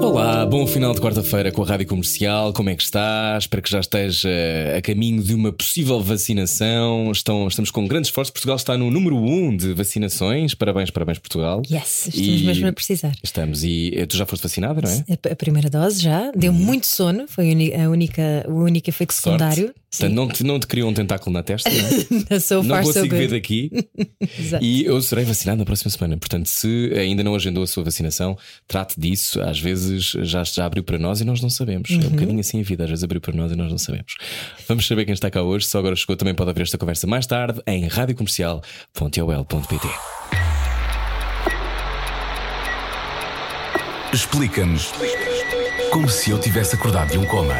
Olá, bom final de quarta-feira com a Rádio Comercial. Como é que está? Espero que já esteja a caminho de uma possível vacinação. Estão, estamos com grandes esforços. Portugal está no número 1 um de vacinações. Parabéns, parabéns, Portugal. Yes, estamos e mesmo a precisar. Estamos. E eh, tu já foste vacinada, não é? A, a primeira dose já. Deu uhum. muito sono. Foi a única, o único efeito secundário. Portanto, não te, não te criou um tentáculo na testa, não, é? so não consigo so ver daqui. e eu serei vacinado na próxima semana. Portanto, se ainda não agendou a sua vacinação, trate disso. Às vezes já, já abriu para nós e nós não sabemos. Uhum. É um uhum. bocadinho assim a vida, às vezes abriu para nós e nós não sabemos. Vamos saber quem está cá hoje. Se agora chegou, também pode haver esta conversa mais tarde em radiocomercial.ol.pt. Explica-nos como se eu tivesse acordado de um coma.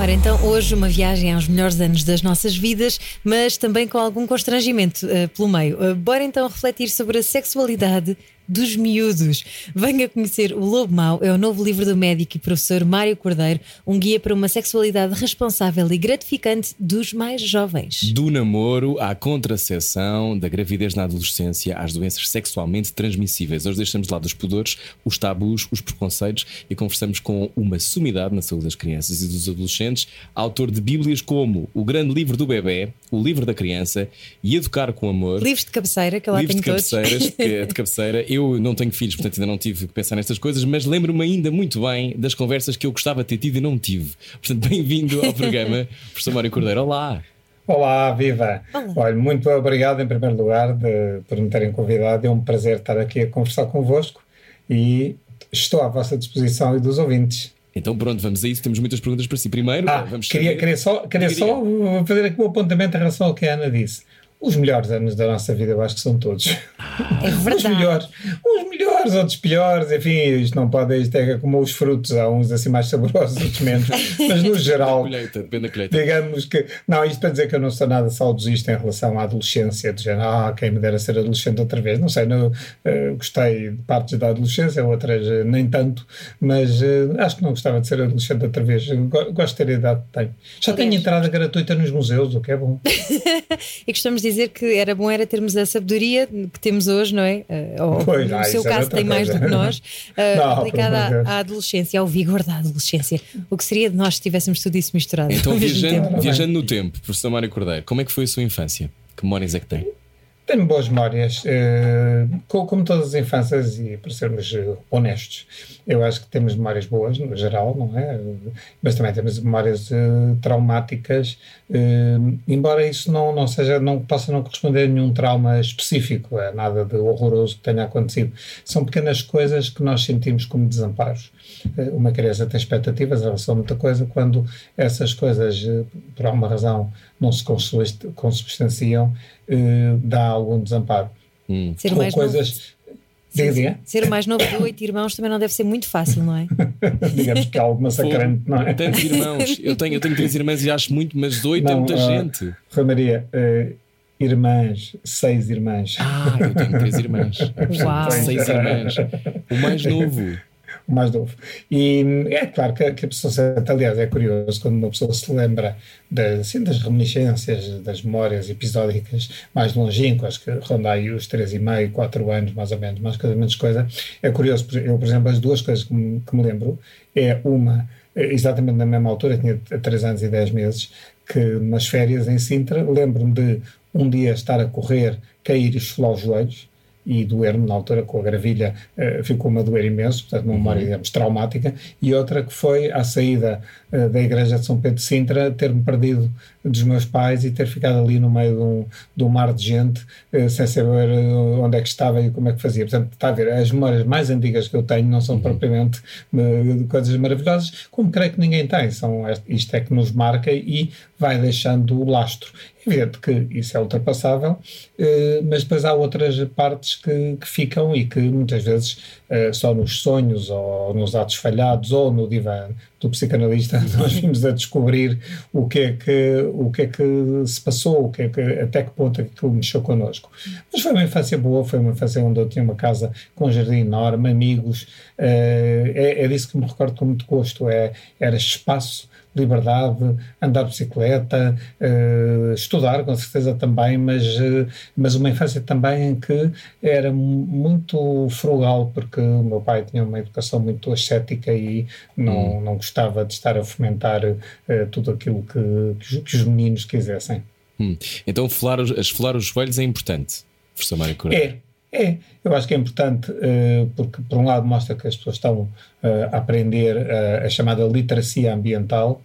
Ora, então hoje uma viagem aos melhores anos das nossas vidas, mas também com algum constrangimento uh, pelo meio. Uh, bora então refletir sobre a sexualidade dos miúdos. Venha conhecer O Lobo Mau, é o novo livro do médico e professor Mário Cordeiro, um guia para uma sexualidade responsável e gratificante dos mais jovens. Do namoro à contracepção, da gravidez na adolescência às doenças sexualmente transmissíveis. Hoje deixamos lá dos pudores, os tabus, os preconceitos e conversamos com uma sumidade na saúde das crianças e dos adolescentes, autor de bíblias como O Grande Livro do Bebê, O Livro da Criança e Educar com Amor. Livros de cabeceira, que eu lá Livros tenho de que é de cabeceira. Eu não tenho filhos, portanto ainda não tive que pensar nestas coisas, mas lembro-me ainda muito bem das conversas que eu gostava de ter tido e não tive. Portanto, bem-vindo ao programa, professor Mário Cordeiro. Olá! Olá, viva! Olá. Olha, muito obrigado em primeiro lugar de, por me terem convidado. É um prazer estar aqui a conversar convosco e estou à vossa disposição e dos ouvintes. Então pronto, vamos a isso. Temos muitas perguntas para si. Primeiro, ah, vamos queria, queria só, queria só fazer aqui um apontamento em relação ao que a Ana disse. Os melhores anos da nossa vida, eu acho que são todos. É verdade. Os melhores. Os melhores, outros piores. Enfim, isto não pode. Isto é como os frutos. Há uns assim mais saborosos, outros menos. Mas no geral. colheita, depende da colheita. Digamos que. Não, isto para dizer que eu não sou nada saudosista em relação à adolescência. De género, ah, quem me dera ser adolescente outra vez. Não sei, não, uh, gostei de partes da adolescência, outras uh, nem tanto. Mas uh, acho que não gostava de ser adolescente outra vez. Gosto de ter a idade que tenho. Já tenho entrada gratuita nos museus, o que é bom. e gostamos de dizer que era bom era termos a sabedoria que temos hoje, não é? Uh, ou, pois, no ah, seu caso tem mais do que nós, uh, não, aplicada à, à, adolescência, ao vigor da adolescência. O que seria de nós se tivéssemos tudo isso misturado? Então, viajando, viajando no tempo, professor Mário Cordeiro, como é que foi a sua infância? Que memórias é que tem? Tenho boas memórias, uh, como todas as infâncias, e para sermos uh, honestos, eu acho que temos memórias boas, no geral, não é? Mas também temos memórias uh, traumáticas, embora isso não, não seja, não possa não corresponder a nenhum trauma específico, a nada de horroroso que tenha acontecido. São pequenas coisas que nós sentimos como desamparos. Uma criança tem expectativas em relação a muita coisa, quando essas coisas, por alguma razão, não se consubstanciam, uh, dá algum desamparo. Hum. Ser mais coisas. Diga. Ser o mais novo de oito irmãos também não deve ser muito fácil, não é? Digamos que há algo massacrante, não é? Tantos irmãos. Eu tenho, eu tenho três irmãs e acho muito, mas oito é muita uh, gente. Rui Maria, uh, irmãs, seis irmãs. Ah, eu tenho três irmãs. Uau. Seis irmãs. O mais novo mais novo. E é claro que, que a pessoa aliás, é curioso quando uma pessoa se lembra de, assim, das reminiscências, das memórias episódicas mais longínquas, que ronda aí os 3,5, 4 anos, mais ou menos, mais coisa, menos coisa. É curioso, eu, por exemplo, as duas coisas que me, que me lembro é uma, exatamente na mesma altura, tinha 3 anos e 10 meses, que nas férias em Sintra, lembro-me de um dia estar a correr, cair e esfolar os joelhos, e doer-me na altura com a gravilha, uh, ficou-me a doer imenso, portanto, uma memória, uhum. digamos, traumática, e outra que foi à saída uh, da igreja de São Pedro de Sintra, ter-me perdido dos meus pais e ter ficado ali no meio de um, de um mar de gente, uh, sem saber onde é que estava e como é que fazia. Portanto, está a ver, as memórias mais antigas que eu tenho não são uhum. propriamente coisas maravilhosas, como creio que ninguém tem, são, isto é que nos marca e vai deixando o lastro. Evidente que isso é ultrapassável, mas depois há outras partes que, que ficam e que muitas vezes uh, só nos sonhos ou nos atos falhados ou no divã do psicanalista nós vimos a descobrir o que é que, o que, é que se passou, o que é que, até que ponto é aquilo mexeu connosco. Mas foi uma infância boa, foi uma infância onde eu tinha uma casa com um jardim enorme, amigos, uh, é, é disso que me recordo com muito gosto, é, era espaço liberdade, andar de bicicleta, uh, estudar com certeza também, mas, uh, mas uma infância também em que era muito frugal, porque o meu pai tinha uma educação muito ascética e não, hum. não gostava de estar a fomentar uh, tudo aquilo que, que, os meninos quisessem. Hum. Então, esfolar, esfolar os joelhos é importante, professor Mário Correia. É. É, eu acho que é importante uh, porque, por um lado, mostra que as pessoas estão uh, a aprender uh, a chamada literacia ambiental,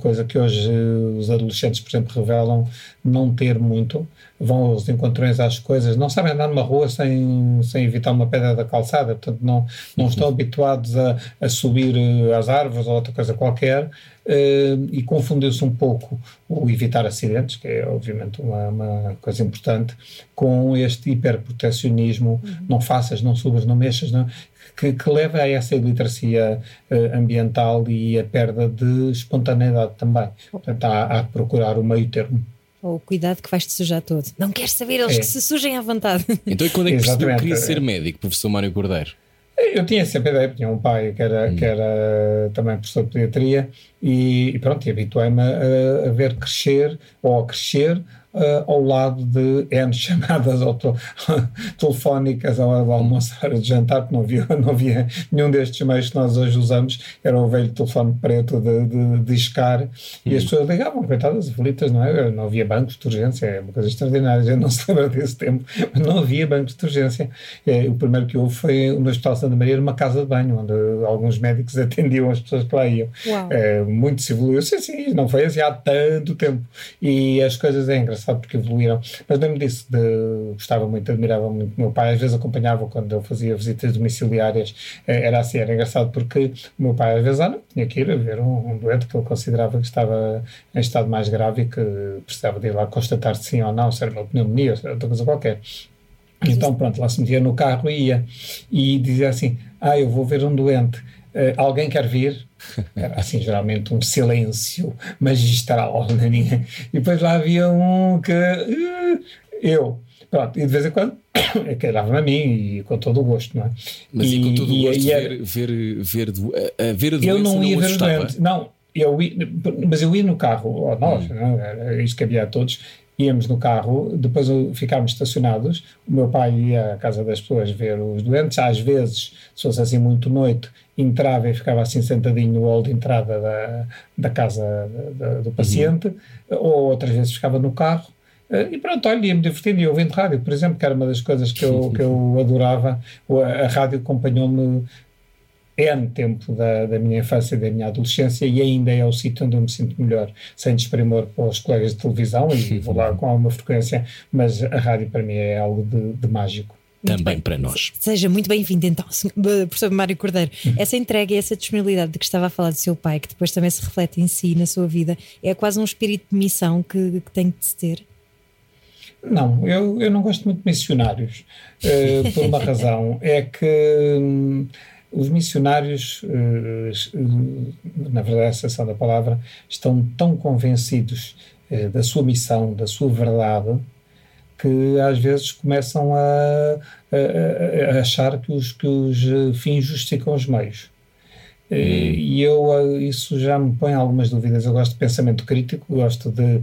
coisa que hoje os adolescentes, por exemplo, revelam não ter muito. Vão aos encontrões às coisas, não sabem andar numa rua sem, sem evitar uma pedra da calçada, portanto, não, não uhum. estão habituados a, a subir às árvores ou outra coisa qualquer. Uh, e confundiu-se um pouco o evitar acidentes, que é obviamente uma, uma coisa importante, com este hiperprotecionismo, uhum. não faças, não subas, não mexas, não, que, que, leva a essa iliteracia uh, ambiental e a perda de espontaneidade também. Portanto, há, há que procurar o meio termo. Ou cuidado que vais-te sujar todo. Não queres saber, eles é. que se sujem à vontade. Então, e quando é que percebeu que queria ser médico, professor Mário Cordeiro? Eu tinha sempre a ideia, tinha um pai que era, hum. que era também professor de pediatria e, e pronto, e habituei-me a, a, ver crescer ou a crescer uh, ao lado de N chamadas auto, telefónicas ao, ao almoço, de jantar, porque não havia, não havia nenhum destes meios que nós hoje usamos, era o velho telefone preto de, de, de iscar, hum. e as hum. pessoas ligavam, coitadas, aflitas, não é? Não havia bancos de urgência, é uma coisa extraordinária, a gente não se lembra desse tempo, mas não havia bancos de urgência. É, o primeiro que houve foi no Hospital Santa Maria, numa casa de banho, onde alguns médicos atendiam as pessoas que lá iam. É, muito se evoluiu, sim, sim, não foi assim há tanto tempo, e as coisas é engraçado engraçado porque evoluíram. Mas lembro disso, de, gostava muito, admirava muito o meu pai. Às vezes acompanhava quando eu fazia visitas domiciliárias. Eh, era assim, era engraçado porque o meu pai, às vezes, ah, não, tinha que ir a ver um, um doente que ele considerava que estava em estado mais grave e que precisava de ir lá constatar se sim ou não, se era uma pneumonia, se era outra coisa qualquer. Então, pronto, lá se metia no carro e ia. E dizia assim: Ah, eu vou ver um doente. Uh, alguém quer vir? Era assim, geralmente, um silêncio magistral. Né? E depois lá havia um que. Uh, eu. Pronto, e de vez em quando que dava-me a mim e com todo o gosto, não é? Mas e, e com todo o gosto, ver, ver, ver, ver, ver a doença eu não ia não ver o doente, não. Eu ia, mas eu ia no carro, ou nós, hum. não, é? era isto que havia a todos, íamos no carro, depois ficávamos estacionados, o meu pai ia à casa das pessoas ver os doentes, às vezes, se fosse assim muito noite, entrava e ficava assim sentadinho no hall de entrada da, da casa da, do paciente, uhum. ou outras vezes ficava no carro, eh, e pronto, olha, ia-me divertindo, e ouvindo rádio, por exemplo, que era uma das coisas que eu, que eu adorava, a rádio acompanhou-me N tempo da, da minha infância e da minha adolescência e ainda é o sítio onde eu me sinto melhor, sem desprimor para os colegas de televisão e vou lá com alguma frequência, mas a rádio para mim é algo de, de mágico. Muito Também bem. para nós. Seja muito bem-vindo então, professor Mário Cordeiro. Essa entrega e essa disponibilidade de que estava a falar do seu pai, que depois também se reflete em si, na sua vida, é quase um espírito de missão que, que tem que se ter. Não, eu, eu não gosto muito de missionários, uh, por uma razão. É que. Os missionários, eh, na verdade, a sensação da palavra, estão tão convencidos eh, da sua missão, da sua verdade, que às vezes começam a, a, a achar que os, que os eh, fins justificam os meios. E eu, isso já me põe algumas dúvidas. Eu gosto de pensamento crítico, gosto de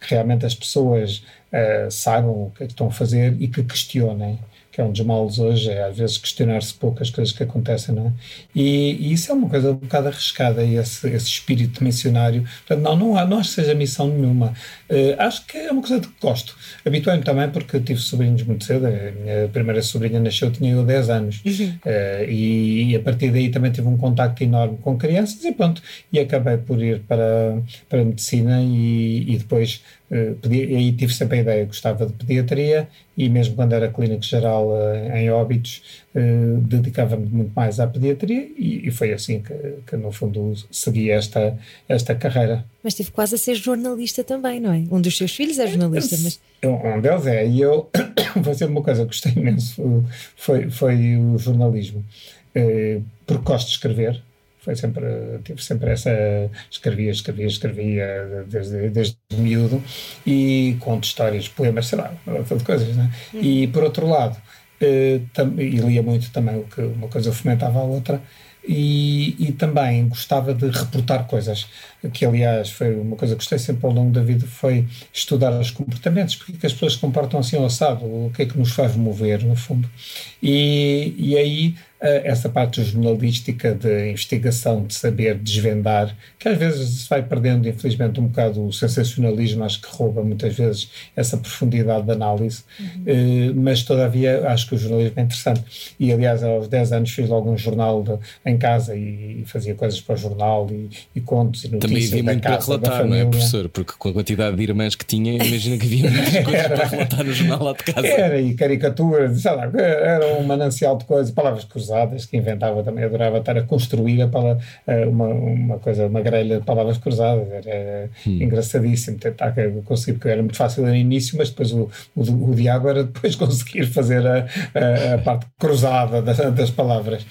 que realmente as pessoas uh, saibam o que é que estão a fazer e que questionem que é um dos males hoje, é às vezes questionar-se poucas coisas que acontecem, não é? E, e, isso é uma coisa um bocado arriscada, esse, esse espírito missionário. Portanto, não, não, há, não acho que seja missão nenhuma. Uh, acho que é uma coisa de que gosto. Habituei-me também porque tive sobrinhos muito cedo. A minha primeira sobrinha nasceu, tinha eu 10 anos. Uhum. Uh, e, e, a partir daí também tive um contacto enorme com crianças e pronto. E acabei por ir para, para a medicina e, e depois Uh, e aí tive sempre a ideia, gostava de pediatria e mesmo quando era clínico geral uh, em óbitos, uh, dedicava-me muito mais à pediatria e, e foi assim que, que, no fundo, segui esta, esta carreira. Mas tive quase a ser jornalista também, não é? Um dos seus filhos é jornalista, mas... Um deles é, e eu, vou dizer uma coisa que gostei imenso, foi, foi o jornalismo, porque gosto de escrever, foi sempre, tive sempre essa, escrevia, escrevia, escrevia desde, desde miúdo e conto histórias, poemas, sei lá, de coisas, né? Uhum. E por outro lado, eh, e lia muito também, o que uma coisa fomentava a outra, e, e, também gostava de reportar coisas, que aliás foi uma coisa que gostei sempre ao longo da vida, foi estudar os comportamentos, porque é que as pessoas se comportam assim ao assado, o que é que nos faz mover, no fundo. E, e aí essa parte jornalística de investigação, de saber desvendar, que às vezes se vai perdendo, infelizmente, um bocado o sensacionalismo, acho que rouba muitas vezes essa profundidade de análise, uhum. mas todavia acho que o jornalismo é interessante. E aliás, aos 10 anos fiz logo um jornal de, em casa e, e, fazia coisas para o jornal e, e contos e notícias. Também havia muito casa, para relatar, não é, professor? Porque com a quantidade de irmãs que tinha, imagina que havia muitas coisas era, para relatar no jornal lá de casa. Era, e caricaturas, sei lá, era um manancial de coisas, palavras cruzadas cruzadas, que inventava também, adorava estar a construir a pala, uma, uma coisa, uma grelha de palavras cruzadas, era hum. engraçadíssimo tentar conseguir, porque era muito fácil no início, mas depois o, o, o diabo era depois conseguir fazer a, a, a parte cruzada das, das palavras.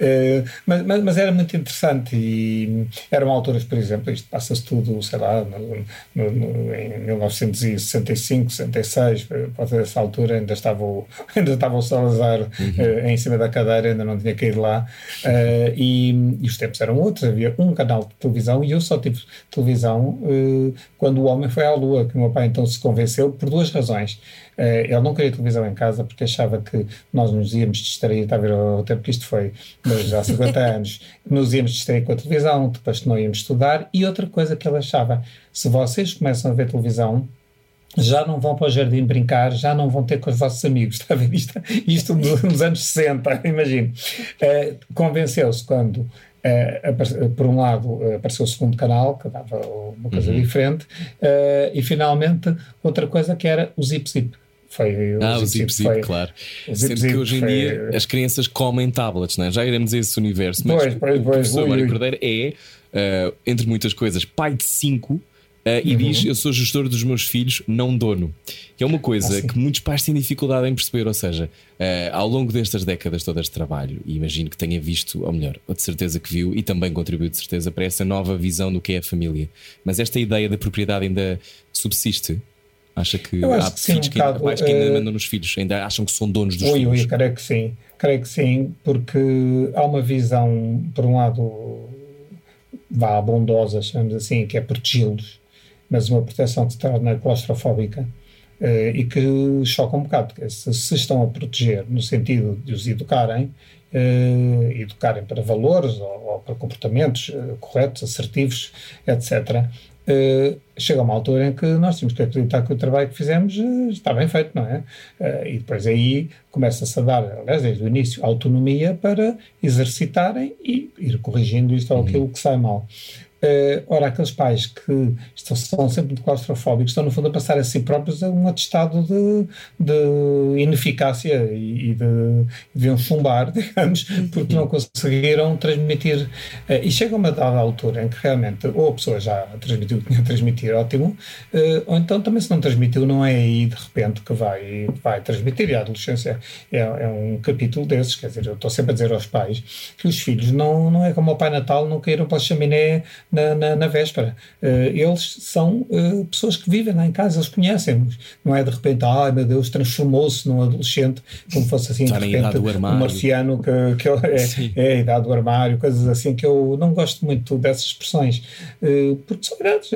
Uh, mas, mas, mas, era muito interessante e eram alturas, por exemplo, isto passa-se tudo, sei lá, no, no, no, em 1965, 66, por essa altura ainda estava o, ainda estava o Salazar uhum. uh, em cima da cadeira, ainda não tinha caído lá. Uh, e, e, os tempos eram outros. Havia um canal de televisão e eu só tive televisão uh, quando o homem foi à Lua, que o meu pai então se convenceu por duas razões. Uh, ele não queria televisão em casa porque achava que nós nos íamos distrair, está a ver o tempo que isto foi, mas há 50 anos, nos íamos distrair com a televisão, depois não íamos estudar. E outra coisa que ele achava, se vocês começam a ver televisão, já não vão para o jardim brincar, já não vão ter com os vossos amigos, está a ver isto, isto nos anos 60, imagino. Uh, Convenceu-se quando, uh, por um lado, uh, apareceu o segundo canal, que dava uma coisa uhum. diferente, e finalmente outra coisa que era o Zip Zip. Foi, ah, o Zip Zip, foi, claro. Zip Sendo Zip que hoje em foi... dia as crianças comem tablets, é? já iremos a esse universo. Mas pois, pois, pois, o professor Mário Cordeiro é, entre muitas coisas, pai de cinco Uh, e uhum. diz: Eu sou gestor dos meus filhos, não dono. Que é uma coisa ah, que muitos pais têm dificuldade em perceber. Ou seja, uh, ao longo destas décadas todas de trabalho, e imagino que tenha visto, ou melhor, de certeza que viu, e também contribuiu de certeza para essa nova visão do que é a família. Mas esta ideia da propriedade ainda subsiste? Acha que há que filhos sim, que, ainda, pais que ainda uh, mandam nos filhos, ainda acham que são donos dos ui, filhos? Ui, creio que sim. Creio que sim, porque há uma visão, por um lado, vá bondosa, chamamos assim, que é protegi-los mas uma proteção que se torna claustrofóbica uh, e que choca um bocado, porque se, se, estão a proteger no sentido de os educarem, uh, educarem para valores ou, ou para comportamentos uh, corretos, assertivos, etc., chega uma altura em que nós temos que acreditar que o trabalho que fizemos está bem feito, não é? e depois aí começa-se a dar, aliás, desde o início, autonomia para exercitarem e ir corrigindo isto ou uhum. aquilo que sai mal. Uh, ora, aqueles pais que estão, são sempre muito claustrofóbicos estão, no fundo, a passar a si próprios a um atestado de, de ineficácia e, e de, deviam chumbar, digamos, porque não conseguiram transmitir. Uh, e chega uma dada altura em que realmente ou a pessoa já transmitiu o que tinha a transmitir, ótimo, uh, ou então também se não transmitiu, não é aí de repente que vai, vai transmitir. E a adolescência é, é um capítulo desses, quer dizer, eu estou sempre a dizer aos pais que os filhos não, não é como o Pai Natal, não caíram para a chaminé na, na, na véspera. Uh, eles são uh, pessoas que vivem lá em casa, eles conhecem-nos. Não é de repente, ai meu Deus, transformou-se num adolescente, como fosse assim, Está de repente, um marciano que, que é, é, a idade do armário, coisas assim, que eu não gosto muito dessas expressões. Uh, porque são idades,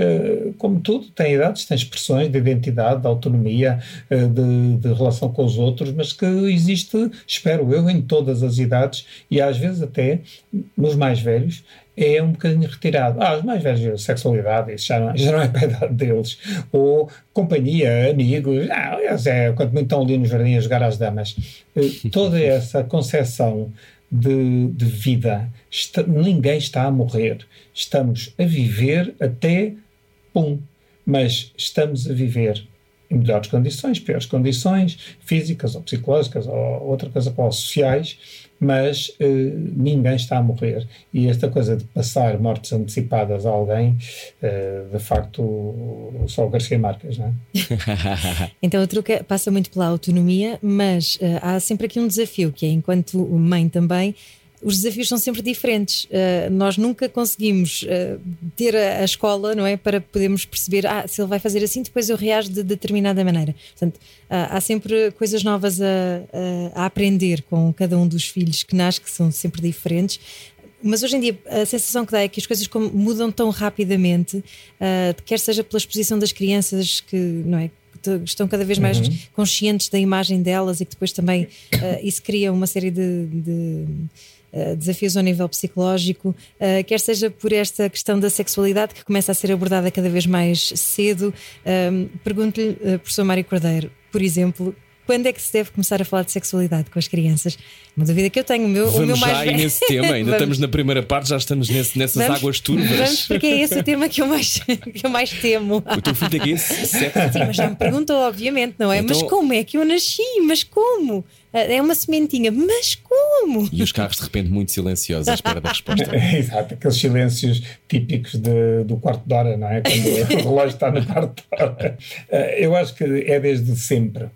como tudo, tem idades, tem expressões de identidade, de autonomia, de, de relação com os outros, mas que existe, espero eu, em todas as idades e às vezes até nos mais velhos é um bocadinho retirado. Ah, os mais velhos, sexualidade, isso já não, já não é para a idade deles. Ou companhia, amigos, ah, é, quando muito estão ali no jardim a jogar às damas. Eh, toda essa concepção de, de vida, está, ninguém está a morrer. Estamos a viver até, pum, mas estamos a viver em melhores condições, piores condições, físicas ou psicológicas ou outra coisa qual, sociais, mas uh, ninguém está a morrer. E esta coisa de passar mortes antecipadas a alguém, uh, de facto, só o Garcia Marques, não é? então o truque passa muito pela autonomia, mas uh, há sempre aqui um desafio, que é enquanto mãe também os desafios são sempre diferentes. Uh, nós nunca conseguimos uh, ter a, a, escola, não é? Para podermos perceber, ah, se ele vai fazer assim, depois eu reajo de determinada maneira. Portanto, uh, há sempre coisas novas a, a, aprender com cada um dos filhos que nasce, que são sempre diferentes. Mas hoje em dia a sensação que dá é que as coisas mudam tão rapidamente, quer seja pela exposição das crianças que, não é? estão cada vez mais uhum. conscientes da imagem delas e que depois também isso cria uma série de, de eh, desafios ao nível psicológico, uh, quer seja por esta questão da sexualidade que começa a ser abordada cada vez mais cedo. Pergunto-lhe, uh, professor Mário Cordeiro, por exemplo, quando é que se deve começar a falar de sexualidade com as crianças? Uma dúvida que eu tenho. O meu, Vamos o meu já mais aí nesse tema, ainda estamos na primeira parte, já estamos nesse, nessas vamos, águas turvas. Vamos, porque é esse o tema que eu mais, que eu mais temo. O teu filho tem que esse? Sim, mas já me perguntou, obviamente, não é? Então... Mas como é que eu nasci? Mas como? É uma sementinha, mas como? E os carros de repente muito silenciosos à espera da resposta. Exato, aqueles silêncios típicos de, do quarto de hora, não é? Quando o relógio está no quarto de hora. Eh, eu acho que é desde sempre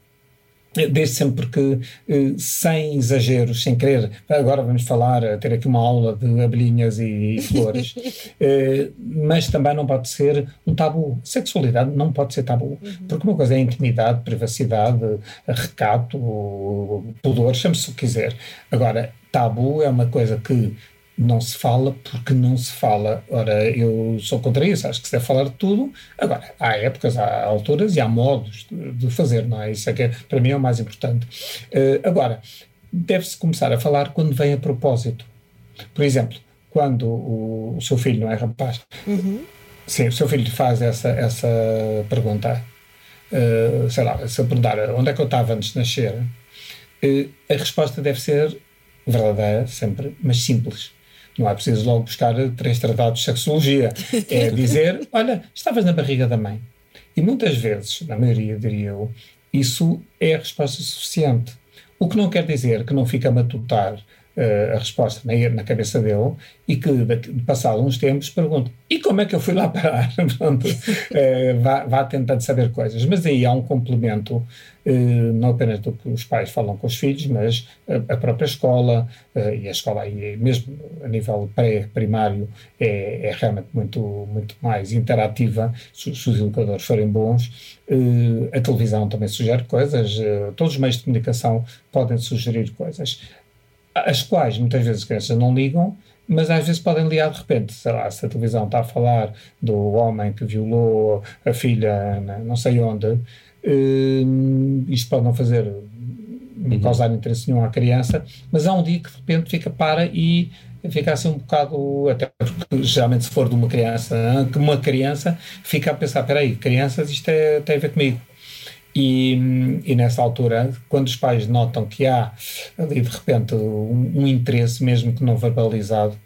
desde sempre porque, eh, sem exageros, sem querer, agora vamos falar, eh, ter aqui uma aula de abelhinhas e, e flores, eh, mas também não pode ser um tabu. Sexualidade não pode ser tabu, uhum. porque uma coisa é intimidade, privacidade, recato, pudor, chame-se o que quiser. Agora, tabu é uma coisa que não se fala porque não se fala. Ora, eu sou contra isso, acho que se deve falar de tudo. Agora, há épocas, há alturas e há modos de, de fazer, não é? Isso é que é, para mim é o mais importante. Uh, agora, deve-se começar a falar quando vem a propósito. Por exemplo, quando o, o seu filho não é rapaz, uhum. sim, o seu filho faz essa, essa pergunta, uh, sei lá, se eu perguntar onde é que eu estava antes de nascer, uh, a resposta deve ser verdadeira, sempre, mas simples não é preciso logo buscar três tratados de sexologia. É dizer, olha, estavas na barriga da mãe. E muitas vezes, na maioria diria eu, isso é a resposta suficiente. O que não quer dizer que não fica a matutar uh, a resposta na, na, cabeça dele e que, de, passado uns tempos, pergunta: e como é que eu fui lá parar? Pronto, uh, vá, vá tentando saber coisas. Mas aí há um complemento eh, não apenas do que os pais falam com os filhos, mas a, própria escola, eh, e a escola aí mesmo a nível pré-primário é, é, realmente muito, muito mais interativa se, se os educadores forem bons. Eh, a televisão também sugere coisas, todos os meios de comunicação podem sugerir coisas, às quais muitas vezes as crianças não ligam, mas às vezes podem ligar de repente, sei lá, se a televisão está a falar do homem que violou a filha não sei onde, Uh, isto pode não fazer, não uhum. causar interesse nenhum à criança, mas há um dia que de repente fica para e fica assim um bocado, até porque geralmente se for de uma criança, que uma criança fica a pensar, espera aí, crianças, isto é, tem a ver comigo. E, e, nessa altura, quando os pais notam que há ali de repente um, um interesse, mesmo que não verbalizado,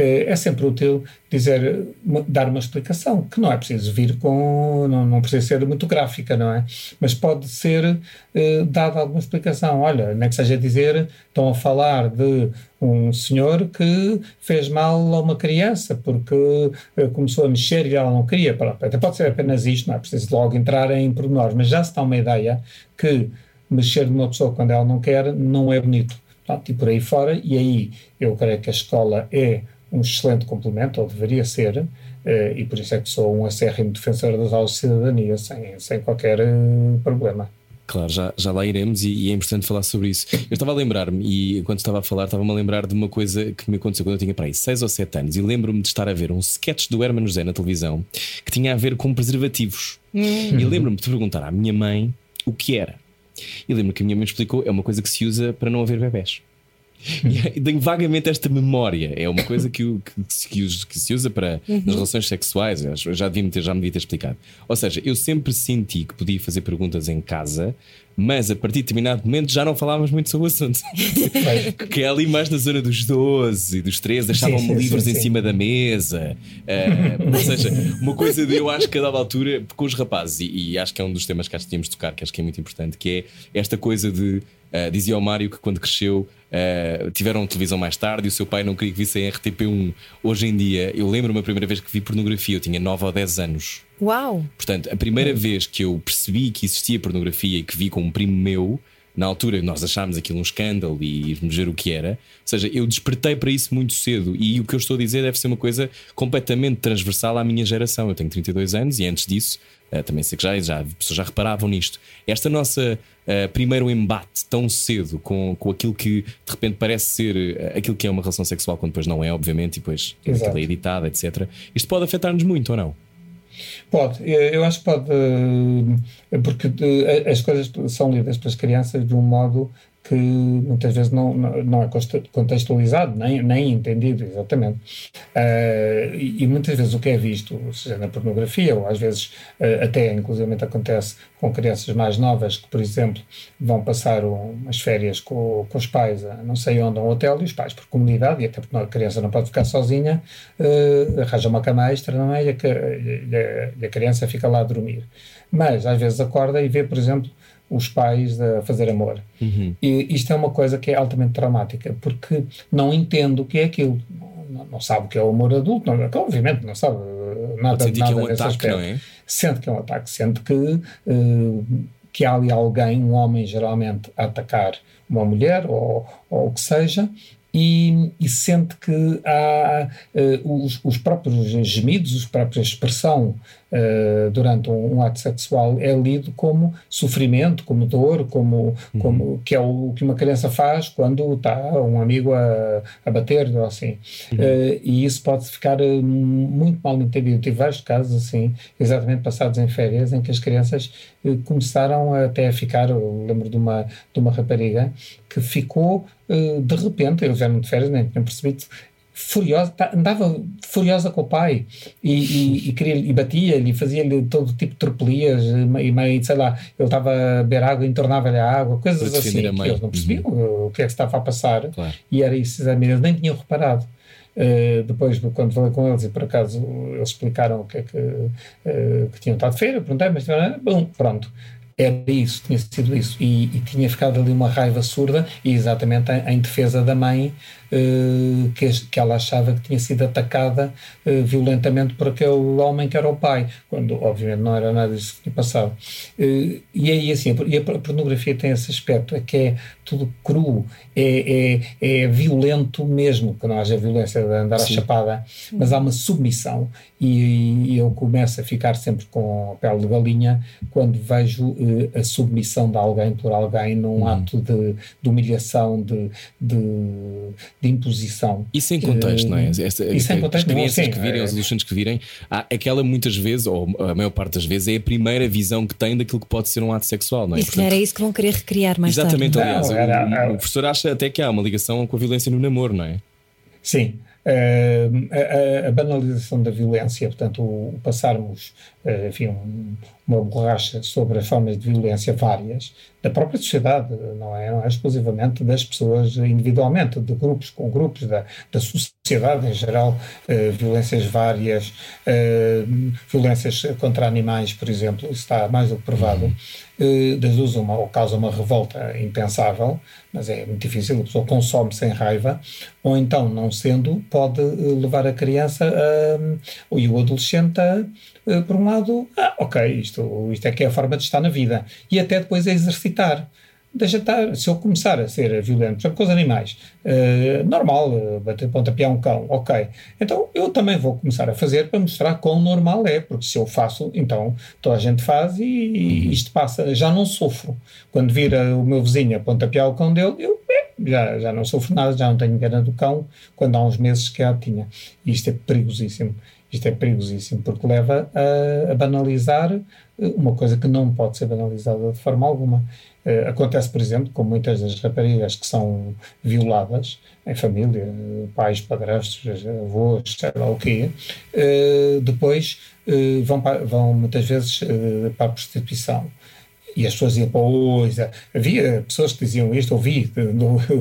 é sempre útil dizer, dar uma explicação, que não é preciso vir com, não, não precisa ser muito gráfica, não é? Mas pode ser eh, dada alguma explicação. Olha, nem que seja dizer, estão a falar de um senhor que fez mal a uma criança porque eh, começou a mexer e ela não queria. Até pode ser apenas isto, não é preciso logo entrar em pormenores, mas já se dá uma ideia que mexer numa pessoa quando ela não quer não é bonito. Portanto, e por aí fora, e aí eu creio que a escola é um excelente complemento, ou deveria ser, eh, e por isso é que sou um acérrimo defensor das aulas de cidadania, sem, sem qualquer eh, problema. Claro, já, já lá iremos e, e, é importante falar sobre isso. Eu estava a lembrar-me, e enquanto estava a falar, estava-me a lembrar de uma coisa que me aconteceu quando eu tinha para aí 6 ou 7 anos, e lembro-me de estar a ver um sketch do Hermano José na televisão que tinha a ver com preservativos. Uhum. E lembro-me de perguntar à minha mãe o que era. E lembro-me que a minha mãe me explicou: é uma coisa que se usa para não haver bebés. E tenho vagamente esta memória. É uma coisa que, que, que, que se usa para uhum. nas relações sexuais. Já, devia ter, já me devia ter explicado. Ou seja, eu sempre senti que podia fazer perguntas em casa mas a partir de determinado momento já não falávamos muito sobre o assunto. que é ali mais na zona dos 12 e dos 13, deixavam-me livros sim, sim. em cima da mesa. Uh, ou seja, uma coisa de eu acho que a dada altura, com os rapazes, e, e acho que é um dos temas que acho que tínhamos de tocar, que acho que é muito importante, que é esta coisa de. Uh, dizia o Mário que quando cresceu uh, tiveram televisão mais tarde e o seu pai não queria que vissem RTP1. Hoje em dia, eu lembro-me a primeira vez que vi pornografia, eu tinha 9 ou 10 anos. Uau! Portanto, a primeira vez que eu percebi que existia pornografia e que vi com um primo meu, na altura nós achámos aquilo um escândalo e íamos ver o que era. Ou seja, eu despertei para isso muito cedo e o que eu estou a dizer deve ser uma coisa completamente transversal à minha geração. Eu tenho 32 anos e antes disso, uh, também sei que já, já pessoas já reparavam nisto. Esta nossa uh, primeiro embate tão cedo com, com aquilo que de repente parece ser uh, aquilo que é uma relação sexual, quando depois não é, obviamente, e depois aquilo é editada, etc. Isto pode afetar-nos muito ou não? Pode, eu acho que pode, eh, porque as coisas são lidas pelas crianças de um modo que muitas vezes não, não é contextualizado, nem, nem entendido exatamente. Uh, e, e, muitas vezes o que é visto, seja na pornografia, ou às vezes uh, até inclusive acontece com crianças mais novas que, por exemplo, vão passar umas férias com, com os pais a não sei onde, a um hotel, e os pais, por comunidade, e até porque a criança não pode ficar sozinha, uh, arranja uma cama extra, não é? E a, e a, e a criança fica lá a dormir. Mas às vezes acorda e vê, por exemplo, os pais a fazer amor. Uhum. E isto é uma coisa que é altamente traumática, porque não entende o que é aquilo. Não, não sabe o que é o amor adulto, não, obviamente não sabe nada, nada que é um ataque, aspecto. Não é? Sente que é um ataque, sente que, uh, que há ali alguém, um homem geralmente, a atacar uma mulher ou, ou o que seja, e, e, sente que há uh, os, os, próprios gemidos, a própria expressão uh, durante um, um, ato sexual é lido como sofrimento, como dor, como, uhum. como que é o que uma criança faz quando está um amigo a, a bater ou assim. Uhum. Uh, e isso pode ficar muito mal entendido. Tive vários casos assim, exatamente passados em férias, em que as crianças começaram até a ficar, eu lembro de uma, de uma rapariga que ficou de repente, eles eram de férias, nem tinham percebido, furiosa, tá, andava furiosa com o pai e, e, e, queria, e batia-lhe, fazia-lhe todo tipo de tropelias e meio, sei lá, ele estava a beber água, entornava-lhe a água, coisas assim que eles não percebiam uhum. o que é que estava a passar claro. e era isso, eles nem tinham reparado. Uh, depois, quando falei com eles, e por acaso eles explicaram o que é que, uh, que tinham estado de feira, perguntei, mas bom, pronto era isso, tinha sido isso. E, e, tinha ficado ali uma raiva surda, e exatamente em, em defesa da mãe, que, que ela achava que tinha sido atacada uh, violentamente por aquele homem que era o pai, quando obviamente não era nada disso que tinha passado. Uh, e aí assim, e a pornografia tem esse aspecto, é que é tudo cru, é, é, é violento mesmo, que não haja violência de andar Sim. à chapada, mas há uma submissão, e, e, eu começo a ficar sempre com a pele de galinha quando vejo a submissão de alguém por alguém num hum. ato de, de humilhação, de, de, de imposição. E sem contexto, uh, não é? Esta, e sem contexto, as crianças não, que virem, é, os adolescentes que virem, há, aquela muitas vezes, ou a maior parte das vezes, é a primeira visão que têm daquilo que pode ser um ato sexual, não é? E se calhar é isso que vão querer recriar mais exatamente, tarde. Exatamente, aliás, não, o, o, professor acha até que há uma ligação com a violência no namoro, não é? Sim, a, a, banalização da violência, portanto, o, passarmos, uh, enfim, um, uma borracha sobre as formas de violência várias da própria sociedade, não é, não é exclusivamente das pessoas individualmente, de grupos com grupos, da, da sociedade em geral, uh, violências várias, violências contra animais, por exemplo, isso está mais do que provado. Das duas uma, ou causa uma revolta impensável, mas é muito difícil, a pessoa consome sem raiva, ou então, não sendo, pode eh, levar a criança a, e o adolescente a, eh, por um lado, ah, ok, isto, isto é que é a forma de estar na vida, e até depois a exercitar deixa estar, se eu começar a ser violento, por exemplo, com os animais, uh, normal, uh, bater pontapear um cão, ok. Então eu também vou começar a fazer para mostrar quão normal é, porque se eu faço, então toda a gente faz e, e uhum. isto passa. Já não sofro. Quando vira o meu vizinho a pontapear o cão dele, eu é, já, já não sofro nada, já não tenho pena do cão, quando há uns meses que já tinha. E isto é perigosíssimo. Isto é perigosíssimo porque leva a, a banalizar eh, uma coisa que não pode ser banalizada de forma alguma. Uh, acontece, por exemplo, com muitas das raparigas que são violadas em família, pais, padrastos, avós, sei lá o quê, uh, depois uh, vão, vão muitas vezes para a prostituição. E as pessoas diziam, pois, havia pessoas que diziam isto, ouvi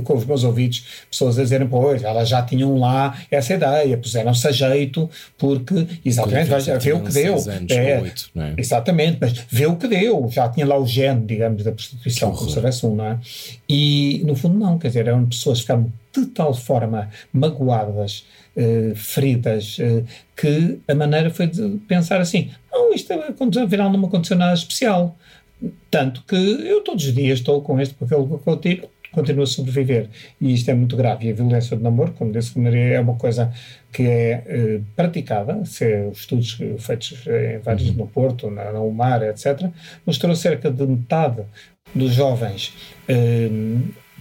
com os meus ouvidos, pessoas a dizerem, pois, elas já tinham lá essa ideia, puseram-se a jeito, porque, exatamente, vai, vê o que deu. Anos, é, 8, é? Exatamente, mas vê o que deu, já tinha lá o gene, digamos, da prostituição, como se houvesse um, não é? E, no fundo, não, quer dizer, eram pessoas que ficaram de tal forma magoadas, eh, feridas, eh, que a maneira foi de pensar assim: não, isto afinal não me aconteceu nada especial. Tanto que eu todos os dias estou com este papel contigo, continuo a sobreviver. E isto é muito grave. E a violência do namoro, como disse Maria, é uma coisa que é eh, praticada, se é os estudos feitos em vários no Porto, na, na UMAR, etc., mostrou cerca de metade dos jovens eh,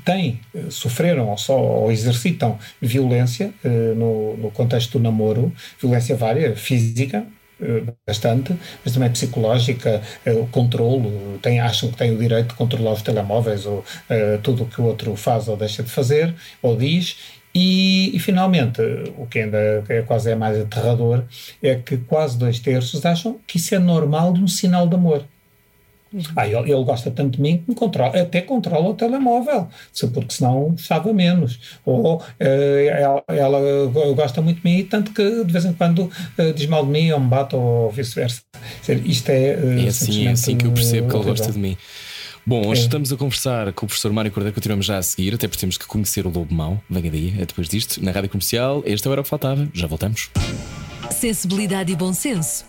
têm, sofreram ou, só, ou exercitam violência eh, no, no contexto do namoro, violência vária, física, eh, bastante, mas também psicológica, eh, o controle, tem, acham que têm o direito de controlar os telemóveis ou uh, tudo o que o outro faz ou deixa de fazer ou diz. E, e, finalmente, o que ainda é quase é mais aterrador, é que quase dois terços acham que isso é normal de um sinal de amor. Ah, ele, ele, gosta tanto de mim que me controla, até controla o telemóvel, porque senão estava menos. Ou uh, ela, ela, gosta muito de mim, tanto que de vez em quando uh, diz mal de mim ou me bate ou vice-versa. Isto é. Uh, é assim, é assim que eu percebo que ele gosta de mim. Bom, hoje é. estamos a conversar com o professor Mário Cordeiro, continuamos já a seguir, até porque temos que conhecer o Lobo Mau. Venha daí, é depois disto, na rádio comercial. Este era o que faltava, já voltamos. Sensibilidade e bom senso.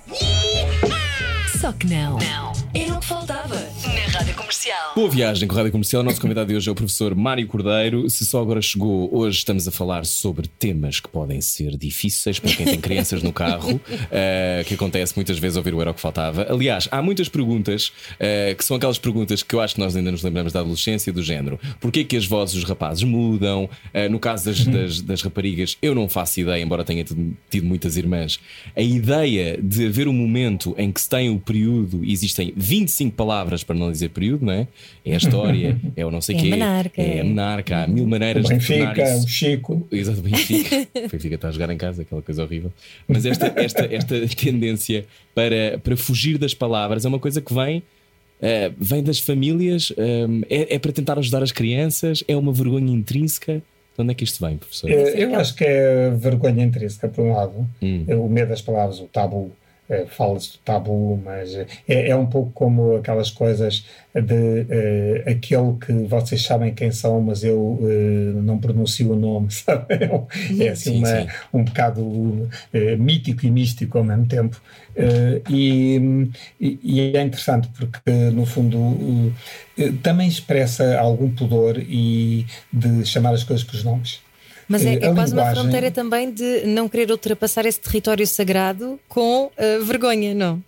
Só que não. Não. Era o que faltava na Rádio Comercial. Boa viagem com a Rádio Comercial. O nosso convidado de hoje é o professor Mário Cordeiro. Se só agora chegou, hoje estamos a falar sobre temas que podem ser difíceis para quem tem crianças no carro, uh, que acontece muitas vezes ouvir o Era o que Faltava. Aliás, há muitas perguntas uh, que são aquelas perguntas que eu acho que nós ainda nos lembramos da adolescência, do género. Porquê que as vozes dos rapazes mudam? Uh, no caso das, das, das, raparigas, eu não faço ideia, embora tenha tido muitas irmãs. A ideia de haver um momento em que se tem o período e existem 25 palavras para não dizer período, não é? É a história, é o não sei é quê. A monarca. É a monarca. Há mil maneiras o Benfica, de tornar isso. o Chico. Exato, Benfica. o Benfica está a jogar em casa, aquela coisa horrível. Mas esta, esta, esta tendência para, para fugir das palavras é uma coisa que vem. Uh, vem das famílias, um, é, é para tentar ajudar as crianças, é uma vergonha intrínseca. De onde é que isto vem, professor? Eu, eu acho que é vergonha intrínseca, por um lado, hum. o medo das palavras, o tabu. É, fala-se do tabu, mas é, é, um pouco como aquelas coisas de uh, aquele que vocês sabem quem são, mas eu uh, não pronuncio o nome, sabe? É assim sim, uma, sim. um bocado uh, mítico e místico ao mesmo tempo. E, e, é interessante porque, no fundo, também expressa algum pudor e de chamar as coisas pelos nomes. Mas é, é quase linguagem... uma fronteira também de não querer ultrapassar esse território sagrado com uh, vergonha, não?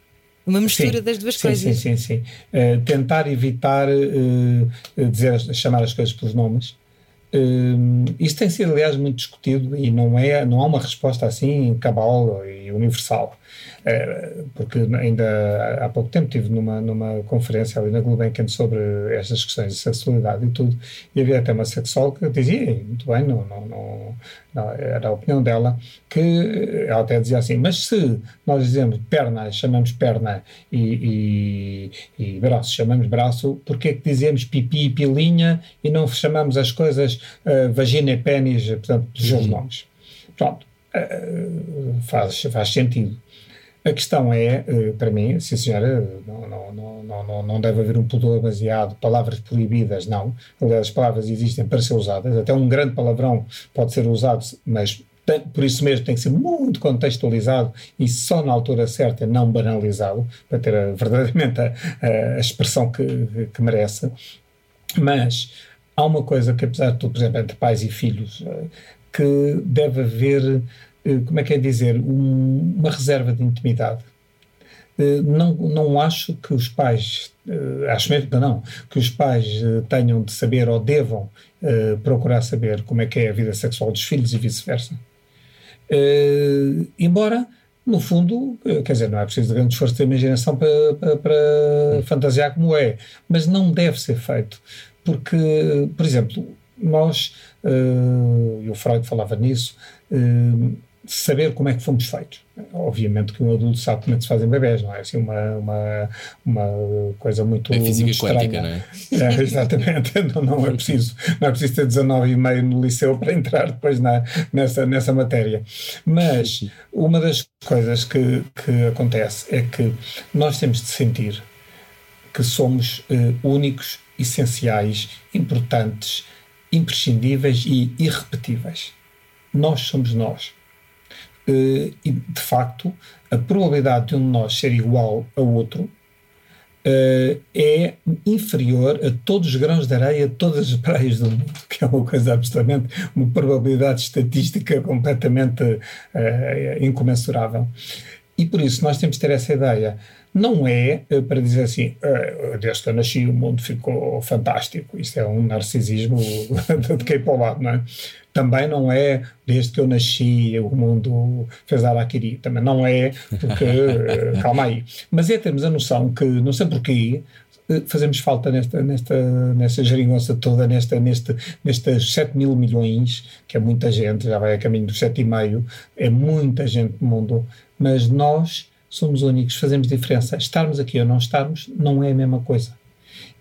Uma mistura sim, das duas sim, coisas. Sim, sim, sim. Uh, tentar evitar uh, dizer, chamar as coisas pelos nomes. Uh, isso tem sido, aliás, muito discutido e não, é, não há uma resposta assim cabal e universal. É, porque ainda há pouco tempo estive numa, numa conferência ali na Gulbenkian sobre estas questões de sexualidade e tudo, e havia até uma sexóloga que dizia, muito bem, não, não, não, não, era a opinião dela, que ela até dizia assim, mas se nós dizemos perna, chamamos perna e, e, e braço, chamamos braço, porquê é que dizemos pipi e pilinha e não chamamos as coisas uh, vagina e pênis, portanto, dos nomes? Pronto, uh, faz, faz sentido. A questão é, eh, para mim, sim senhora, não, não, não, não, não deve haver um pudor baseado, palavras proibidas, não. Aliás, as palavras existem para ser usadas, até um grande palavrão pode ser usado, mas por isso mesmo tem que ser muito contextualizado e só na altura certa, não banalizado, para ter a, verdadeiramente a, a expressão que, que merece. Mas há uma coisa que, apesar de tudo, por exemplo, entre pais e filhos, eh, que deve haver eh, como é que é dizer, um, uma reserva de intimidade. Eh, não, não acho que os pais, acho mesmo que não, que os pais tenham de saber ou devam procurar saber como é que é a vida sexual dos filhos e vice-versa. Embora, no fundo, quer dizer, não é preciso de grande esforço de imaginação para, para, para fantasiar como é, mas não deve ser feito. Porque, por exemplo, nós, e o Freud falava nisso, saber como é que fomos feitos. Obviamente que um adulto sabe como é que se fazem bebés, não é assim uma, uma, uma coisa muito. É física muito quântica, não é? É, exatamente, não, não é preciso não é preciso ter 19 e meio no liceu para entrar depois na, nessa, nessa matéria. Mas uma das coisas que, que acontece é que nós temos de sentir que somos eh, únicos, essenciais, importantes, imprescindíveis e irrepetíveis. Nós somos nós. Eh, e, de facto, a probabilidade de um de nós ser igual a outro eh, é inferior a todos os grãos de areia de todas as praias do mundo, que é uma coisa absolutamente, uma probabilidade estatística completamente eh, incomensurável. E por isso nós temos de ter essa ideia. Não é eh, para dizer assim, "Eh, desde que eu nasci o mundo ficou fantástico. Isso é um narcisismo de quem para o lado, não é? Também não é desde que eu nasci o mundo fez araquiri. Também não é, porque eh, calma aí. Mas é termos a noção que, não sei porquê, eh, fazemos falta nesta, nesta, nesta geringonça toda, nesta, neste, nestes 7 mil milhões, que é muita gente, já vai a caminho dos 7,5, é muita gente no mundo, mas nós somos únicos, fazemos diferença. Estarmos aqui ou não estarmos não é a mesma coisa.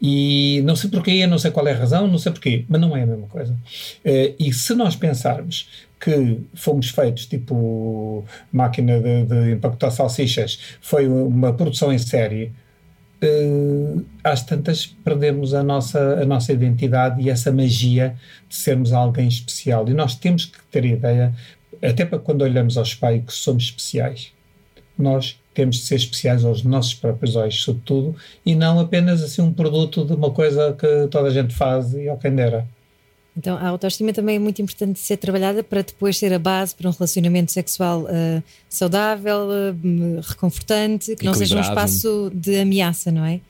E não sei porquê, não sei qual é a razão, não sei porquê, mas não é a mesma coisa. Eh, E se nós pensarmos que fomos feitos tipo máquina de, de empacotar salsichas, foi uma produção em série, eh, às tantas perdemos a nossa, a nossa identidade e essa magia de sermos alguém especial. E nós temos que ter a ideia, até para quando olhamos ao espelho, que somos especiais. Nós temos de ser especiais aos nossos próprios olhos, sobretudo, e não apenas assim um produto de uma coisa que toda a gente faz e ao quem dera. Então, a autoestima também é muito importante de ser trabalhada para depois ser a base para um relacionamento sexual eh, saudável, eh, reconfortante, que não seja um espaço de ameaça, não é?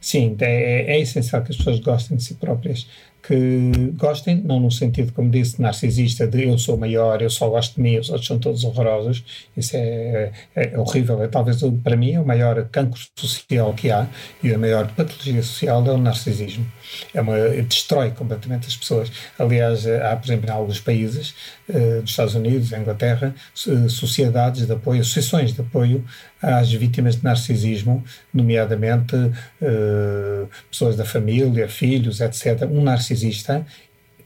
Sim, é, é essencial que as pessoas gostem de si próprias. Que gostem, não no sentido, como disse, narcisista, de eu sou maior, eu só gosto de mim, os outros são todos horrorosos. Isso é, é horrível. É, talvez, para mim, o maior cancro social que há e a maior patologia social é o narcisismo. É uma, destrói completamente as pessoas. Aliás, há, por exemplo, em alguns países, eh, dos Estados Unidos, da Inglaterra, so- sociedades de apoio, associações de apoio às vítimas de narcisismo, nomeadamente eh, pessoas da família, filhos, etc. Um narcisista,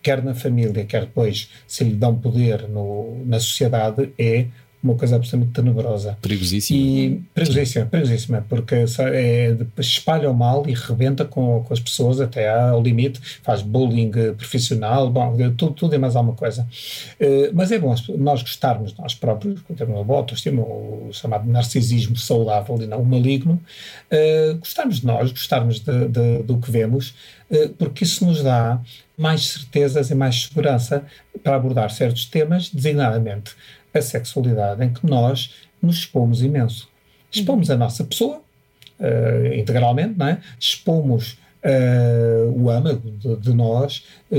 quer na família, quer depois, se lhe dão poder no, na sociedade, é uma coisa absolutamente tenebrosa. Perigosíssimo. E perigosíssima, perigosíssima, porque é, espalha o mal e rebenta com, com as pessoas até ao limite, faz bullying profissional, bom, tudo, tudo e mais alguma coisa. Eh, mas é bom nós gostarmos nós próprios, termos uma boa autoestima, o chamado narcisismo saudável e não o maligno, eh, gostarmos de nós, gostarmos de- de- do que vemos, eh, porque isso nos dá mais certezas e mais segurança para abordar certos temas, designadamente a sexualidade, em que nós nos expomos imenso. Expomos a nossa pessoa, eh, integralmente, não é? expomos eh, o âmago de, de nós, eh,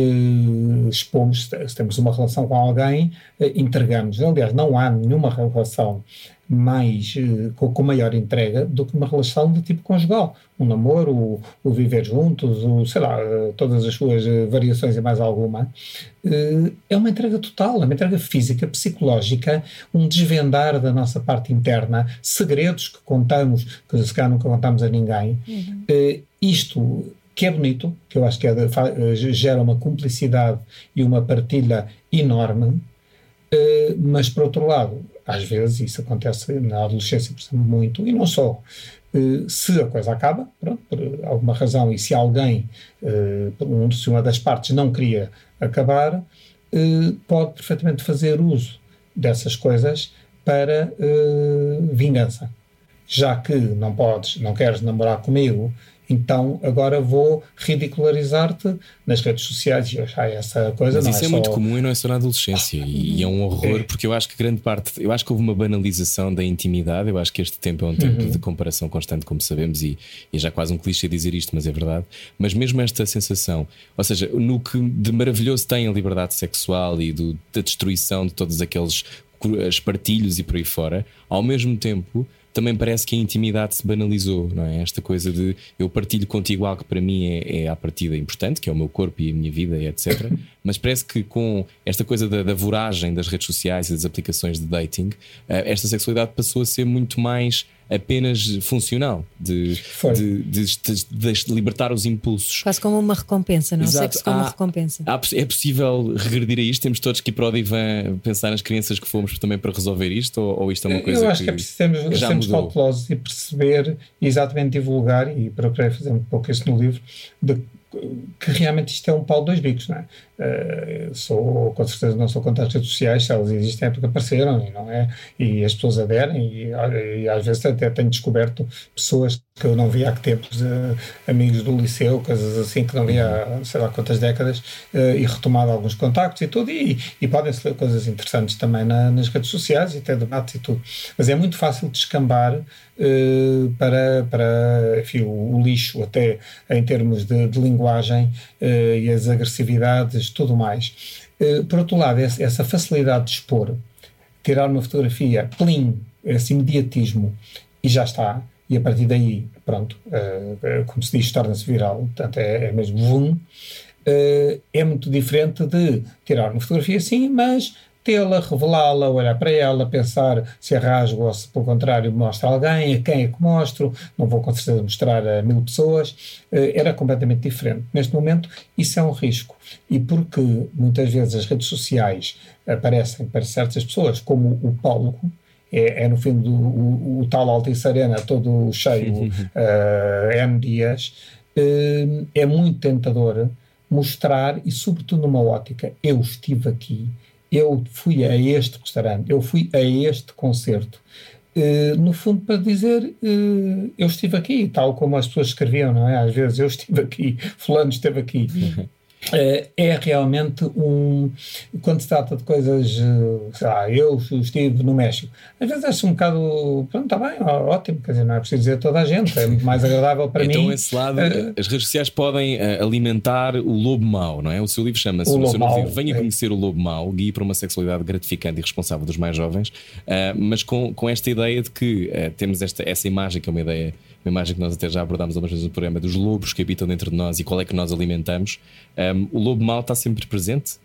expomos, se temos uma relação com alguém, eh, entregamos. Aliás, não há nenhuma relação mais, eh, com, com maior entrega do que uma relação de tipo conjugal. Um namoro, o, o viver juntos, o, sei lá, eh, todas as suas eh, variações e mais alguma, é uma entrega total, é uma entrega física, psicológica, um desvendar da nossa parte interna, segredos que contamos, que se calhar nunca contamos a ninguém. Eh, isto que é bonito, que eu acho que é de- gera uma cumplicidade e uma partilha enorme, mas por outro lado, às vezes isso acontece na adolescência, por exemplo, muito, e não só. Eh, se a coisa acaba, pronto, por alguma razão, e se alguém, eh, se uma das partes não queria acabar, eh, pode perfeitamente fazer uso dessas coisas para vingança. Já que não podes, não queres namorar comigo, então agora vou ridicularizar-te nas redes sociais e achar essa coisa. Mas não isso é, só- muito comum e não é só na adolescência. E, é um horror, É. porque eu acho que grande parte, eu acho que houve uma banalização da intimidade. Eu acho que este tempo é um tempo Uhum. de comparação constante, como sabemos, e, e é já quase um clichê dizer isto, mas é verdade. Mas mesmo esta sensação, ou seja, no que de maravilhoso tem a liberdade sexual e do- da destruição de todos aqueles espartilhos e por aí fora, ao mesmo tempo também parece que a intimidade se banalizou, não é? Esta coisa de eu partilho contigo algo que para mim é, é à partida importante, que é o meu corpo e a minha vida, etc. Mas parece que com esta coisa da, da voragem das redes sociais e das aplicações de dating, eh, esta sexualidade passou a ser muito mais apenas funcional, de, de, de, de, libertar os impulsos. Quase como uma recompensa, não? Exato. Sexo como há, uma recompensa. Há, é possível regredir a isto? Temos todos que ir para o divã pensar nas crianças que fomos também para resolver isto? Ou, ou isto é uma coisa Eu acho que, que é preciso sermos cautelosos e perceber e exatamente divulgar, e procurei fazer um pouco isso no livro, de que realmente isto é um pau de dois bicos, não é? Uh, sou, com certeza não sou contra as redes sociais, se elas existem é porque apareceram e não é? E as pessoas aderem e, e às vezes até tenho descoberto pessoas que eu não via há que tempos, uh, amigos do liceu, coisas assim que não via há sei lá quantas décadas uh, e retomado alguns contactos e tudo e, e podem-se ler coisas interessantes também na, nas redes sociais e ter debates e tudo. Mas é muito fácil descambar para, para enfim, o, o, lixo até em termos de, de linguagem e as agressividades tudo mais. Uh, por outro lado, essa, facilidade de expor, tirar uma fotografia, plim, esse imediatismo, e já está, e a partir daí, pronto, uh, como se diz, torna-se viral, portanto é, é mesmo vum, é muito diferente de tirar uma fotografia sim, mas tê-la, revelá-la, olhar para ela, pensar se a rasgo ou se, pelo contrário, mostra alguém, a quem é que mostro, não vou com certeza mostrar a mil pessoas, eh, era completamente diferente. Neste momento, isso é um risco. E porque muitas vezes as redes sociais aparecem para certas pessoas como o Paulo, é, é, no fim do o, o tal Altice Arena todo cheio, uh, M dias, uh, é muito tentador mostrar e sobretudo numa ótica, eu estive aqui, eu fui a este restaurante, eu fui a este concerto. Uh, no fundo, para dizer uh, eu estive aqui, tal como as pessoas escreviam, não é? Às vezes eu estive aqui, Fulano esteve aqui. Uhum. Eh, é realmente um. Quando se trata de coisas, eh, sei lá, eu estive no México, às vezes acho um bocado. Pronto, está bem, ótimo, quer dizer, não é preciso dizer toda a gente, é muito mais agradável para então, mim. Então, esse lado, uh, as redes sociais podem uh, alimentar o lobo mau, não é? O seu livro chama-se O, o seu livro, Venha é. conhecer o lobo mau, guia para uma sexualidade gratificante e responsável dos mais jovens, uh, mas com, com esta ideia de que temos esta, essa imagem, que é uma ideia uma imagem que nós até já abordámos algumas vezes no programa, dos lobos que habitam dentro de nós e qual é que nós alimentamos. Um, o lobo mau está sempre presente?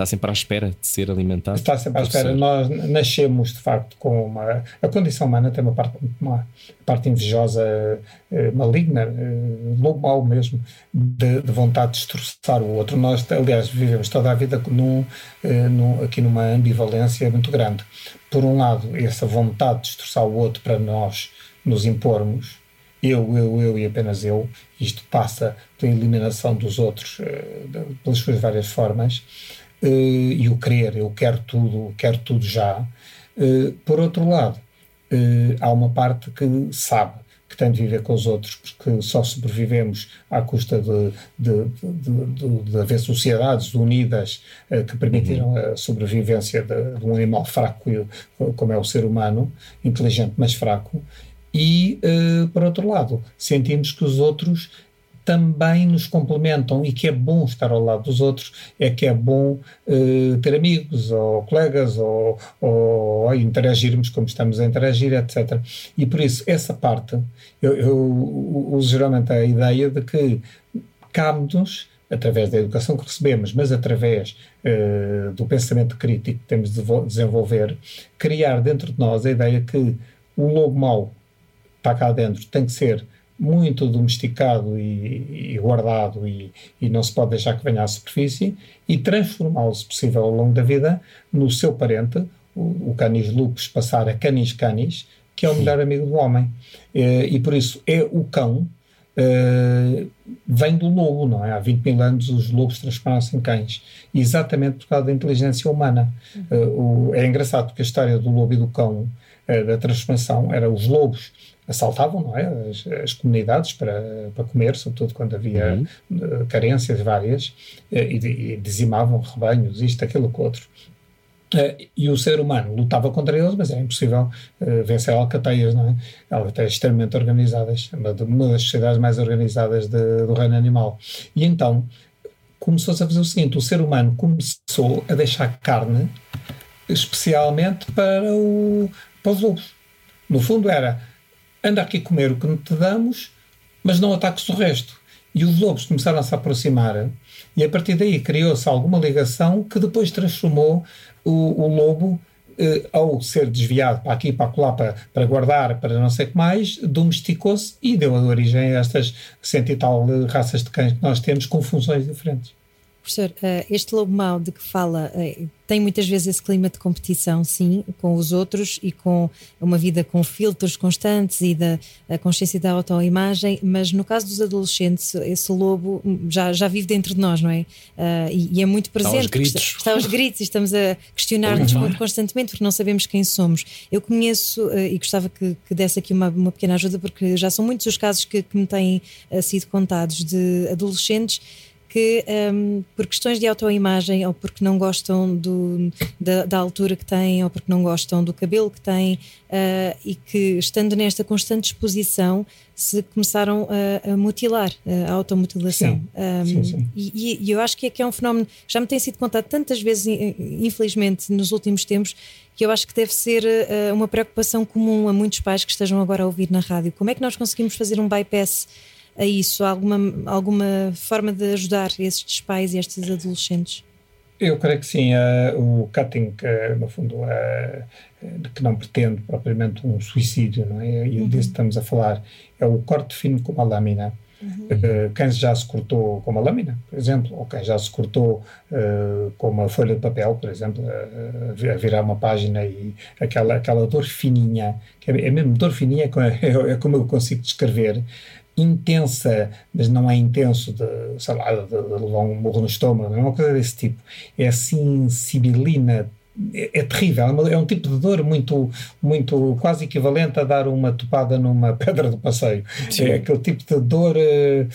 Está sempre à espera de ser alimentado? Está sempre à espera. Nós nascemos, de facto, com uma. A condição humana tem uma parte, uma parte invejosa, eh, maligna, eh, lobo mau mesmo, de, de, vontade de destroçar o outro. Nós, aliás, vivemos toda a vida num, eh, num, aqui numa ambivalência muito grande. Por um lado, essa vontade de destroçar o outro para nós nos impormos, eu, eu, eu e apenas eu. Isto passa pela eliminação dos outros uh, pelas suas várias formas. Uh, e o querer, eu quero tudo, quero tudo já. Uh, por outro lado, há uma parte que sabe que tem de viver com os outros, porque só sobrevivemos à custa de, de, de, de, de haver sociedades unidas que permitiram uhum. a sobrevivência de, um animal fraco, como é o ser humano, inteligente, mas fraco e, uh, por outro lado, sentimos que os outros também nos complementam e que é bom estar ao lado dos outros, é que é bom uh, ter amigos ou colegas ou, ou, interagirmos como estamos a interagir, etc. E por isso, essa parte, eu, eu uso geralmente a ideia de que cabe-nos através da educação que recebemos, mas através uh, do pensamento crítico que temos de desenvolver, criar dentro de nós a ideia que o lobo mau está cá dentro tem que ser muito domesticado e, e guardado e, e, não se pode deixar que venha à superfície e transformá-lo, se possível, ao longo da vida, no seu parente, o, o canis lupus passar a canis canis, que é o melhor amigo do homem. E, e por isso é o cão, Uh, vem do lobo, não é? Há 20 mil anos os lobos transformaram-se em cães, exatamente por causa da inteligência humana. Uh, o, é engraçado porque a história do lobo e do cão, uh, da transformação, era os lobos assaltavam não é? as, as comunidades para, para comer, sobretudo quando havia uhum. carências várias, eh, e, e dizimavam rebanhos, isto, aquilo, outro. Uh, e o ser humano lutava contra eles, mas era impossível uh, vencer alcateias, não é? Alcateias extremamente organizadas, uma, das sociedades mais organizadas de, do reino animal. E então começou-se a fazer o seguinte: o ser humano começou a deixar carne especialmente para, o, para os lobos. No fundo, era anda aqui comer o que te damos, mas não ataques o resto. E os lobos começaram a se aproximar, e a partir daí criou-se alguma ligação que depois transformou o, o lobo eh, ao ser desviado para aqui, para lá, para, para guardar, para não sei o que mais, domesticou-se e deu origem a estas cento e tal raças de cães que nós temos com funções diferentes. Professor, eh, este lobo mau de que fala eh, tem muitas vezes esse clima de competição, sim, com os outros e com uma vida com filtros constantes e da consciência da autoimagem, mas no caso dos adolescentes, esse lobo já, já vive dentro de nós, não é? Uh, e, e, é muito presente. Está aos gritos. Está aos gritos e estamos a questionar-nos constantemente porque não sabemos quem somos. Eu conheço e gostava que, que desse aqui uma, uma, pequena ajuda porque já são muitos os casos que, que me têm sido contados de adolescentes que um, por questões de autoimagem ou porque não gostam do, da, da, altura que têm ou porque não gostam do cabelo que têm uh, e que estando nesta constante exposição se começaram a, a mutilar, a automutilação. Sim, um, sim, sim. E, e, eu acho que é que é um fenómeno que já me tem sido contado tantas vezes, infelizmente, nos últimos tempos, que eu acho que deve ser uh, uma preocupação comum a muitos pais que estejam agora a ouvir na rádio. Como é que nós conseguimos fazer um bypass a isso? alguma, alguma forma de ajudar estes pais e estes adolescentes? Eu creio que sim. Uh, o cutting, uh, no fundo, uh, que não pretende propriamente um suicídio, não é? E uhum. disso estamos a falar. É o corte fino com a lâmina. Uhum. Uh, quem já se cortou com uma lâmina, por exemplo, ou quem já se cortou uh, com uma folha de papel, por exemplo, uh, a virar uma página e aquela, aquela dor fininha, que é, é mesmo dor fininha, é, é como eu consigo descrever, intensa, mas não é intenso de, sei lá, de, de levar um morro no estômago, não é uma coisa desse tipo. É assim, sibilina, é, é terrível, é, uma, é, um tipo de dor muito, muito quase equivalente a dar uma topada numa pedra do passeio. Sim. É aquele tipo de dor. Uh,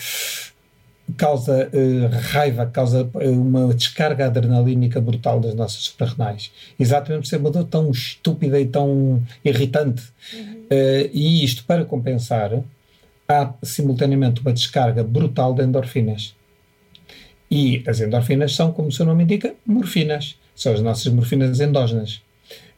causa uh, raiva, causa uh, uma descarga adrenalínica brutal das nossas suprarrenais. Exatamente por ser uma dor tão estúpida e tão irritante. Uhum. Uh, e isto, para compensar, há simultaneamente uma descarga brutal de endorfinas. E as endorfinas são, como o seu nome indica, morfinas. São as nossas morfinas endógenas.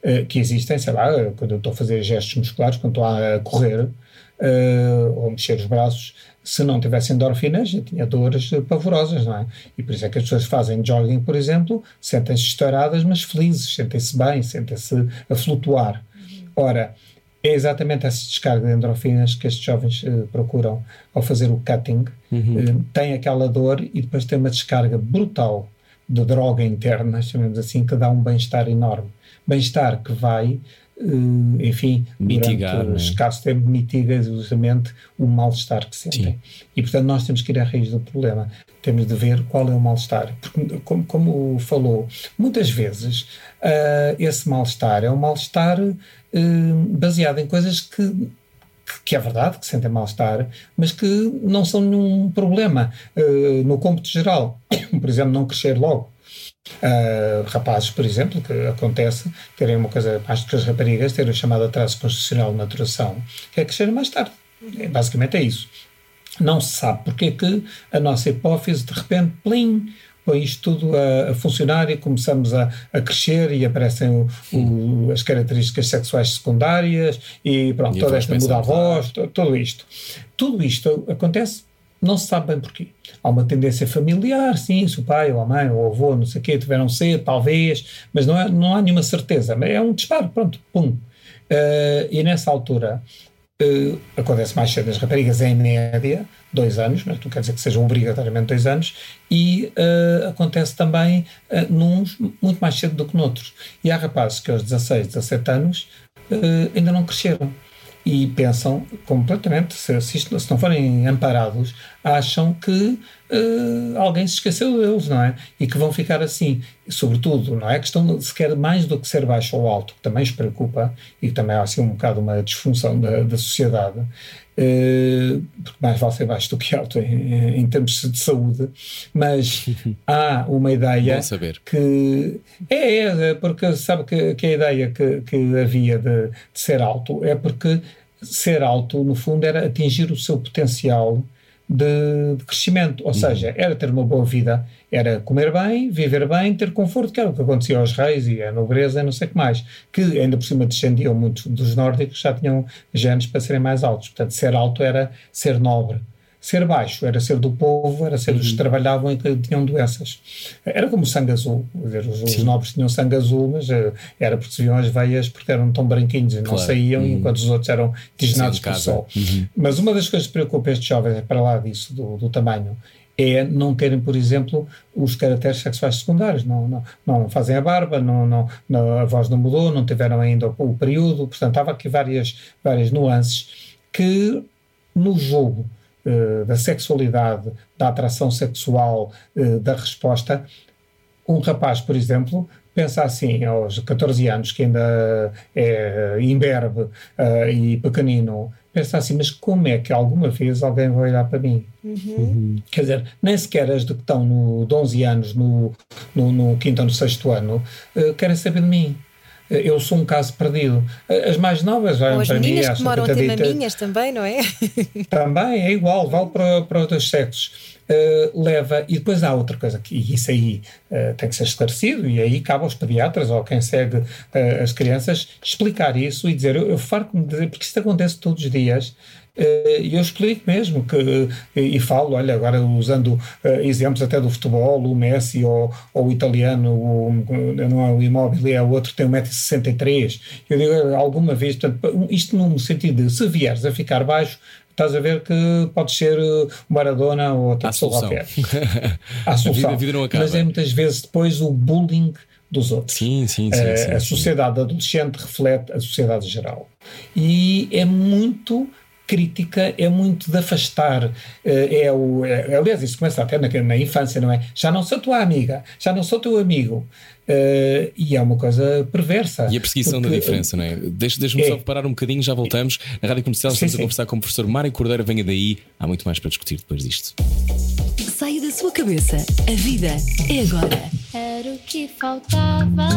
Uh, que existem, sei lá, quando eu estou a fazer gestos musculares, quando estou a correr uh, ou mexer os braços, se não tivesse endorfinas, eu tinha dores pavorosas, não é? E por isso é que as pessoas fazem jogging, por exemplo, sentem-se estouradas, mas felizes, sentem-se bem, sentem-se a flutuar. Ora, é exatamente essa descarga de endorfinas que estes jovens uh, procuram ao fazer o cutting. Uhum. Uh, tem aquela dor e depois tem uma descarga brutal de droga interna, chamemos assim, que dá um bem-estar enorme. Bem-estar que vai, uh, enfim, mitigar, durante é? escasso tempo, mitiga justamente o mal-estar que sentem. Sim. E, portanto, nós temos que ir à raiz do problema. Temos de ver qual é o mal-estar. Porque, como, como falou, muitas vezes esse mal-estar é um mal-estar eh, baseado em coisas que que é verdade, que sentem mal-estar, mas que não são nenhum problema uh, no cômputo geral. Por exemplo, não crescer logo. Uh, rapazes, por exemplo, que acontece terem uma coisa mais que as raparigas, terem o chamado atraso constitucional de maturação, que é crescer mais tarde. É, basicamente é isso. Não se sabe porque é que a nossa hipófise, de repente, plim, põe isto tudo a, a funcionar e começamos a, a crescer e aparecem o, o, as características sexuais secundárias e pronto, e toda esta muda a voz, tudo isto. Tudo isto acontece não se sabe bem porquê. Há uma tendência familiar, sim, se o pai ou a mãe ou o avô, não sei o quê, tiveram cedo, talvez, mas não, é, não há nenhuma certeza. É um disparo, pronto, pum. Uh, e nessa altura Uh, acontece mais cedo nas raparigas, em média, dois anos, mas não quer dizer que sejam obrigatoriamente dois anos, e uh, acontece também uh, muito mais cedo do que noutros. E há rapazes que aos 16, 17 anos ainda não cresceram e pensam completamente, se, se não forem amparados, acham que uh, alguém se esqueceu deles, não é? E que vão ficar assim. E, sobretudo, não é questão sequer mais do que ser baixo ou alto, que também os preocupa e que também há assim um bocado uma disfunção da, da sociedade, uh, porque mais vale ser baixo do que alto em, em termos de saúde, mas há uma ideia que é, é, porque sabe que, que a ideia que, que havia de, de ser alto é porque ser alto, no fundo, era atingir o seu potencial de, de crescimento, ou seja, era ter uma boa vida, era comer bem, viver bem, ter conforto, que era o que acontecia aos reis e à nobreza e não sei o que mais, que ainda por cima descendiam muito dos nórdicos, já tinham genes para serem mais altos, portanto ser alto era ser nobre. Ser baixo era ser do povo, era ser dos que trabalhavam e que tinham doenças. Era como o sangue azul. Dizer, os, os nobres tinham sangue azul, mas uh, era porque se viam as veias porque eram tão branquinhos e não Claro. saíam, Uhum. enquanto os outros eram tisnados pelo sol. Mas uma das coisas que preocupa estes jovens, é para lá disso, do, do tamanho, é não terem, por exemplo, os caracteres sexuais secundários. Não, não, não fazem a barba, não, não, não- a voz não mudou, não tiveram ainda o, o período. Portanto, estava aqui várias, várias nuances que no jogo eh, da sexualidade, da atração sexual, eh, da resposta, um rapaz, por exemplo, pensa assim, aos 14 anos, que ainda é imberbe eh, e pequenino, pensa assim, mas como é que alguma vez alguém vai olhar para mim? Quer dizer, nem sequer as de que estão no, de 11 anos, no, no, no quinto ou no sexto ano, eh, querem saber de mim. Eh, Eu sou um caso perdido. Eh, As mais novas olham Ou as para mim meninas e que acham demoram a ter coitadita, maminhas também, não é? também é igual, vale para, para os dois sexos. Uh, leva, e depois há outra coisa, que e isso aí uh, tem que ser esclarecido, e aí cabe aos pediatras ou quem segue uh, as crianças explicar isso e dizer: Eu, eu farto-me dizer, porque isto acontece todos os dias. Uh, E eu explico mesmo que, e falo, olha, agora usando uh, exemplos até do futebol, o Messi ou, ou o italiano, o, não é o imóvel, é o outro tem 1,63m. Eu digo, alguma vez, portanto, isto num sentido de se vieres a ficar baixo, estás a ver que pode ser Maradona ou outra Há pessoa qualquer. A solução. vida, a vida não acaba. Mas é muitas vezes depois o bullying dos outros. Sim, sim, sim. Eh, sim, a sim. sociedade adolescente reflete a sociedade geral. E é muito crítica, é muito de afastar. eh, é o, é- aliás, isso começa até na, na infância, não é? Já não sou tua amiga, já não sou teu amigo. Eh, e é uma coisa perversa. E a perseguição da Porque, diferença, não é? Deixa- Deixa-me É. só parar um bocadinho, já voltamos. Na Rádio Comercial Sim, estamos a sim. conversar com o professor Mário Cordeiro. Venha daí, há muito mais para discutir depois disto. Saia da sua cabeça. A vida é agora. Era o que faltava.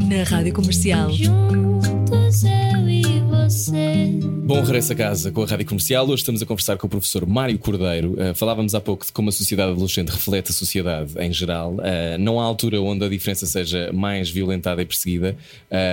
Na Rádio Comercial. Juntos eu e você. Bom regresso a casa com a Rádio Comercial. Hoje estamos a conversar com o professor Mário Cordeiro. Uh, falávamos há pouco de como a sociedade adolescente reflete a sociedade em geral. Uh, não há altura onde a diferença seja mais violentada e perseguida.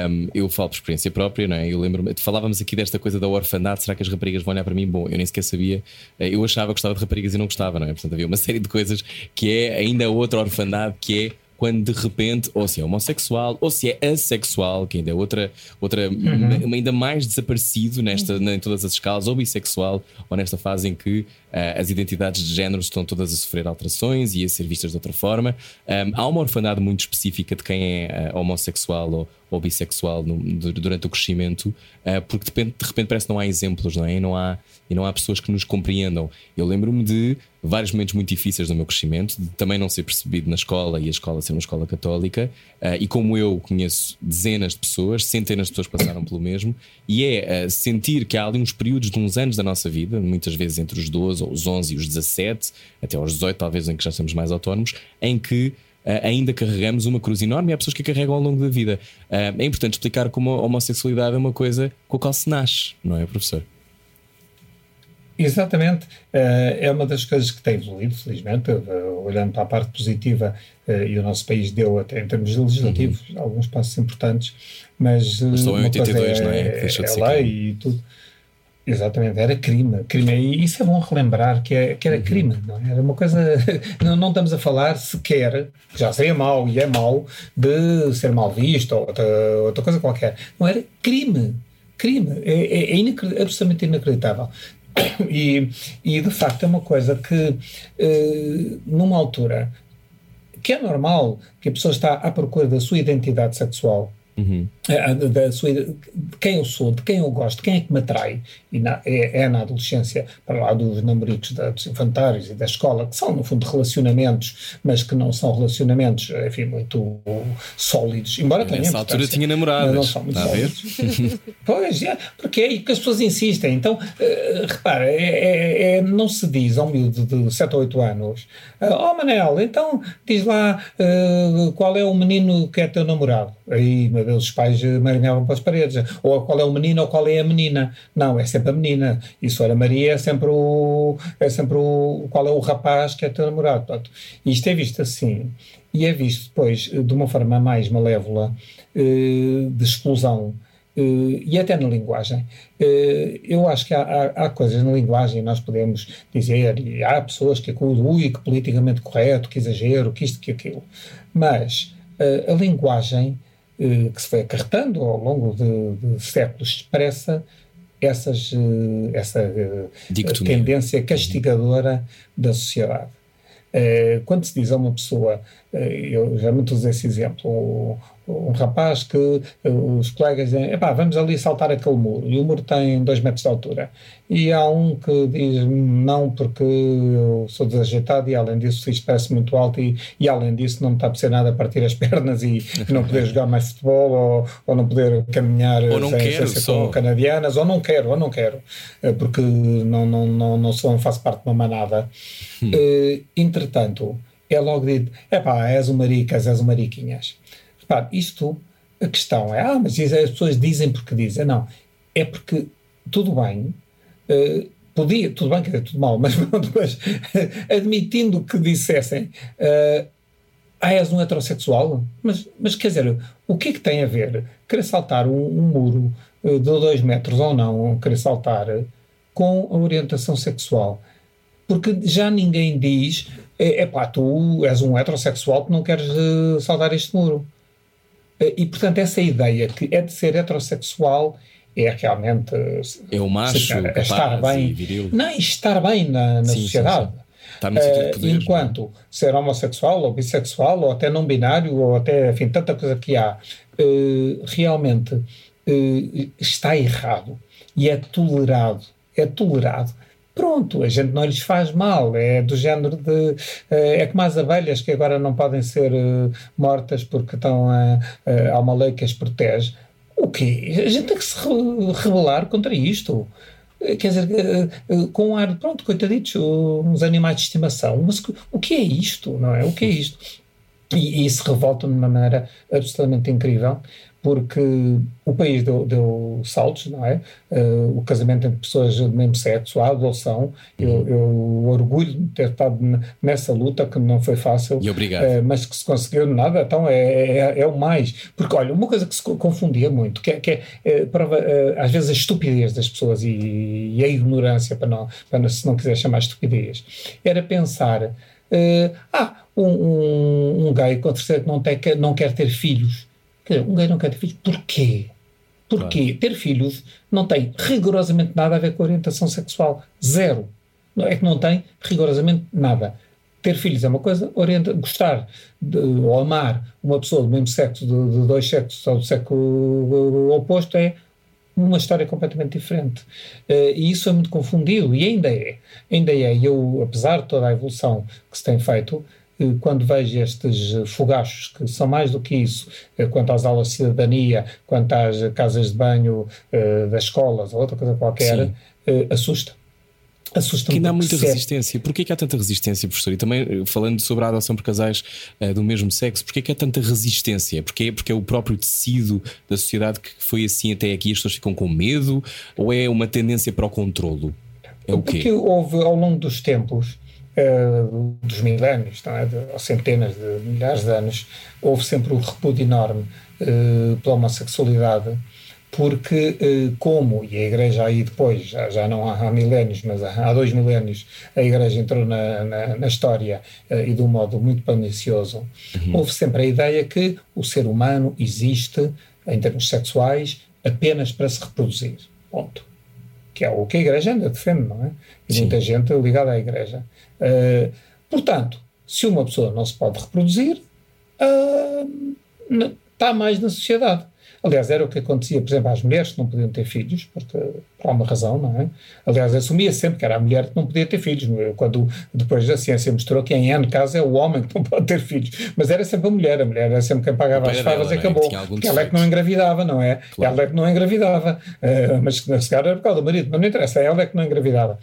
Um, eu falo por experiência própria, não é? Eu lembro falávamos aqui desta coisa da orfandade. Será que as raparigas vão olhar para mim? Bom, eu nem sequer sabia. Uh, eu achava que gostava de raparigas e não gostava, não é? Portanto, havia uma série de coisas que é ainda outra orfandade que é quando de repente, ou se é homossexual, ou se é assexual, que ainda é outra, outra Uhum. ainda mais desaparecido nesta, em todas as escalas, ou bissexual, ou nesta fase em que ah, as identidades de género estão todas a sofrer alterações e a ser vistas de outra forma. Um, há uma orfandade muito específica de quem é ah, homossexual ou, ou bissexual no- du- durante o crescimento, ah, porque de repente, de repente parece que não há exemplos, não é? E não há, e não há pessoas que nos compreendam. Eu lembro-me de vários momentos muito difíceis no meu crescimento, de também não ser percebido na escola e a escola ser uma escola católica, e como eu conheço dezenas de pessoas, centenas de pessoas passaram pelo mesmo, e é sentir que há ali uns períodos de uns anos da nossa vida, muitas vezes entre os 12 ou os 11 e os 17, até aos 18, talvez em que já estamos mais autónomos, em que ah, ainda carregamos uma cruz enorme e há pessoas que a carregam ao longo da vida. Ah, é importante explicar como a homossexualidade é uma coisa com a qual se nasce, não é, professor? Exatamente, Eh, é uma das coisas que tem evoluído, felizmente, olhando para a parte positiva, e o nosso país deu até em termos legislativos alguns passos importantes, mas, Uhum. Mas só em uma coisa 82, não é? Que deixou de ser lei crime. e tudo. Exatamente, era crime, crime. E isso é bom relembrar que, é, que Uhum. era crime, não é? Era uma coisa. Não, não estamos a falar sequer, que já seria mau e é mau, de ser mal visto ou outra, outra coisa qualquer. Não era crime. Crime. É, é, é inacre- absolutamente inacreditável. E, e de facto é uma coisa que, eh, numa altura que é normal que a pessoa está à procura da sua identidade sexual, da- da sua, de quem eu sou, de quem eu gosto, de quem é que me atrai, e na- é, é na adolescência, para lá dos namoricos da- dos infantários e da escola, que são no fundo relacionamentos, mas que não são relacionamentos, enfim, muito sólidos, embora tenham Nessa altura tinha namoradas. não são muito Está sólidos. Pois, é, porque é aí que as pessoas insistem. Então, eh, repara, é, é- é- não se diz a um miúdo de 7 ou 8 anos: "Ah, Oh, Manel, então diz lá eh, qual é o menino que é teu namorado. Aí, meu Deus, os pais marinhavam para as paredes. Ou qual é o menino ou qual é a menina. Não, é sempre a menina. E se for a Maria, é sempre o. É sempre o. Qual é o rapaz que é teu namorado. Portanto, isto é visto assim. E é visto depois de uma forma mais malévola, eh, de explosão. eh, E até na linguagem. Eh, Eu acho que há, há- há coisas na linguagem, nós podemos dizer, e há pessoas que acusam, ui, que politicamente correto, que exagero, que isto, que aquilo. Mas eh, a linguagem eh, que se foi acarretando ao longo de, de séculos expressa essas, eh, essa eh, Dicotomia. tendência castigadora da sociedade. Eh, quando se diz a uma pessoa, eh, eu geralmente uso esse exemplo, um, um rapaz que eh, os colegas dizem, epá, vamos ali saltar aquele muro, e o muro tem dois metros de altura. E há um que diz, não, porque eu sou desajeitado e além disso isto parece muito alto e, e além disso não me está a ser nada a partir as pernas e, e não poder jogar mais futebol ou, ou não poder caminhar Ou não sem, quero, sem só. com canadianas, ou não quero, ou não quero, eh, porque não, não, não, não, sou, não faço parte de uma manada. Eh, entretanto, é logo dito: é pá, és um maricas, és um mariquinhas. Repare, isto, a questão é: ah, mas isso as pessoas dizem porque dizem. Não, é porque tudo bem. eh, podia, tudo bem, quer dizer, tudo mal, mas, mas admitindo que dissessem eh, ah, és um heterossexual? Mas, mas quer dizer, o que é que tem a ver querer saltar um, um muro eh, de dois metros ou não, querer saltar com a orientação sexual? Porque já ninguém diz, é pá, tu és um heterossexual que não queres eh, saltar este muro. Eh, E, portanto, essa ideia que é de ser heterossexual é realmente eh, É o macho, capaz estar bem, viril. não, estar bem na, na Sim, sim, sociedade. sim. Está no sítio de poder. enquanto ser homossexual ou bissexual ou até não binário ou até, enfim, tanta coisa que há, realmente está errado e é tolerado. É tolerado. Pronto, a gente não lhes faz mal, é do género de. eh, é como as abelhas que agora não podem ser eh, mortas porque estão a, a- há uma lei que as protege. O quê? A gente tem que se re- rebelar contra isto. Eh, Quer dizer, com um ar, pronto, coitaditos, uns animais de estimação. Mas o que é isto, não é? O que é isto? E, e isso revolta de uma maneira absolutamente incrível, porque o país deu, deu saltos, não é? Eh, o casamento entre pessoas do mesmo sexo, a adoção. Eu, eu orgulho de ter estado nessa luta, que não foi fácil, obrigado. eh, mas que se conseguiu nada, então é, é, é o mais. Porque, olha, uma coisa que se co- confundia muito, que é, que é, eh, prova, eh, às vezes a estupidez das pessoas e, e a ignorância, para não, para não, se não quiser chamar estupidez, era pensar. ah, um, um, um gay com terceiro que não, tem, que não quer ter filhos. Quer dizer, um gay não quer ter filhos. Porquê? Porque ter filhos não tem rigorosamente nada a ver com a orientação sexual. Zero. É que não tem rigorosamente nada. Ter filhos é uma coisa, orienta, gostar de, ou amar uma pessoa do mesmo sexo, de, de dois sexos ou do sexo uh, oposto é uma história completamente diferente. Eh, e isso é muito confundido, e ainda é. Ainda é. E eu, apesar de toda a evolução que se tem feito, quando vejo estes eh, fogachos, que são mais do que isso, eh, quanto às aulas de cidadania, quanto às eh, casas de banho eh, das escolas, ou outra coisa qualquer, Sim. eh, assusta. Assusta-me. Que ainda há porque muita se é- resistência. Porquê que há tanta resistência, professor? E também eh, falando sobre a adoção por casais eh, do mesmo sexo, porquê que há tanta resistência? Porque, porque é o próprio tecido da sociedade que foi assim até aqui, as pessoas ficam com medo? Ou é uma tendência para o controlo? É o Porque quê? houve ao longo dos tempos, eh, dos milénios, não é? de, ou centenas de milhares de anos, houve sempre um repúdio enorme eh, pela homossexualidade, porque, eh, como, e a Igreja aí depois, já, já não há, há milénios, mas há, há dois milénios, a Igreja entrou na, na, na história e de um modo muito pernicioso, houve sempre a ideia que o ser humano existe, em termos sexuais, apenas para se reproduzir. Ponto que é o que a Igreja ainda defende, não é? E Sim. muita gente ligada à Igreja. Uh, portanto, se uma pessoa não se pode reproduzir, uh, está mais na sociedade. Aliás, era o que acontecia, por exemplo, às mulheres que não podiam ter filhos, porque, por alguma razão, não é? Aliás, assumia sempre que era a mulher que não podia ter filhos, é? quando depois a ciência mostrou que em N casos é o homem que não pode ter filhos. Mas era sempre a mulher, a mulher era sempre quem pagava as favas e é? acabou. Porque ela é que não engravidava, não é? Claro. Ela é que não engravidava. Eh, mas se calhar era por causa do marido, mas não interessa, ela é que não engravidava.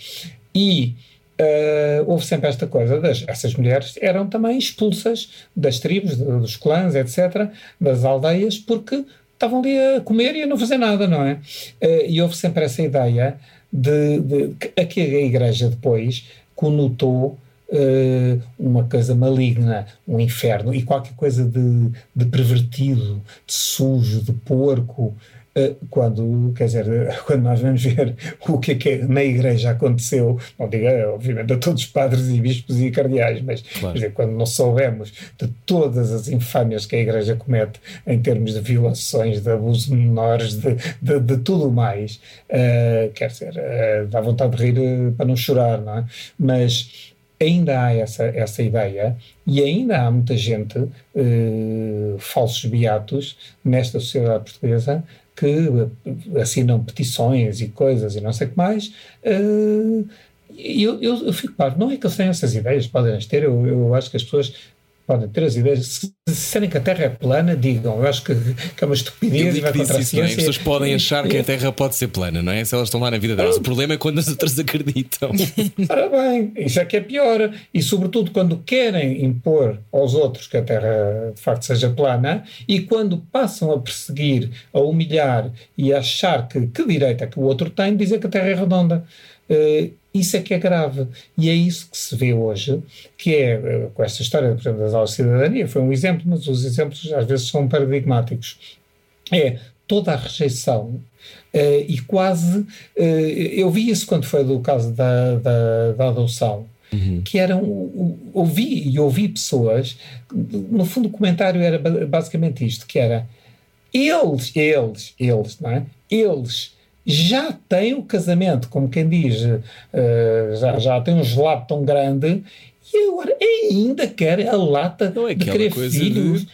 E uh, houve sempre esta coisa, das, essas mulheres eram também expulsas das tribos, dos clãs, etc., das aldeias, porque estavam ali a comer e a não fazer nada, não é? Uh, e houve sempre essa ideia de, de, a que a Igreja depois conotou uh, uma coisa maligna, um inferno e qualquer coisa de, de pervertido, de sujo, de porco, quando, quer dizer, quando nós vamos ver o que é que na igreja aconteceu, não diga, obviamente, a todos os padres e bispos e cardeais, mas claro. dizer, quando não soubemos de todas as infâmias que a igreja comete em termos de violações, de abuso de menores, de, de, de tudo mais, uh, quer dizer, uh, dá vontade de rir para não chorar, não é? Mas ainda há essa, essa ideia e ainda há muita gente, uh, falsos beatos, nesta sociedade portuguesa, que assinam petições e coisas e não sei o que mais. Uh, eu, eu, eu fico claro, não é que eles tenham essas ideias, podem as ter, eu, eu acho que as pessoas podem ter as ideias. Se disserem que a Terra é plana, digam. Eu acho que, que é uma estupidez e vai contra a ciência. É? As pessoas podem achar que a Terra pode ser plana, não é? Se elas estão lá na vida delas. O problema é quando as outras acreditam. Ora bem, isso é que é pior. E sobretudo quando querem impor aos outros que a Terra de facto seja plana e quando passam a perseguir, a humilhar e a achar que, que direito é que o outro tem, dizer que a Terra é redonda. Uh, isso é que é grave. E é isso que se vê hoje, que é, eh, com esta história, por exemplo, das aulas de cidadania, foi um exemplo, mas os exemplos às vezes são paradigmáticos. É toda a rejeição uh, e quase. Uh, eu vi isso quando foi do caso da, da, da adoção. Uhum. Que eram, ouvi e ouvi pessoas, no fundo o comentário era basicamente isto, que era eles, eles, eles, não é? Eles já tem o casamento, como quem diz, uh, já, já tem um gelado tão grande e agora ainda quer a lata é de querer filhos. De...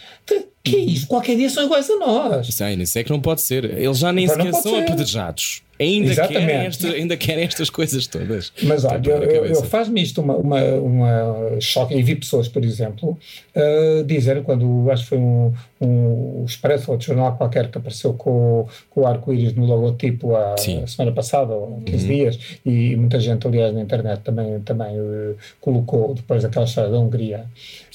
que é isso? Qualquer dia são iguais a nós. Aí, isso é que não pode ser. Eles já nem sequer são ser. apedrejados. Ainda querem, esta, ainda querem estas coisas todas. Mas olha, eu, eu, eu faz-me isto uma, uma, uma choque, e vi pessoas, por exemplo, uh, dizer, quando acho que foi um, um Expresso ou outro jornal qualquer que apareceu com, com o arco-íris no logotipo a, a, semana passada, ou 15 uhum. dias, e muita gente, aliás, na internet também, também uh, colocou, depois daquela história da Hungria.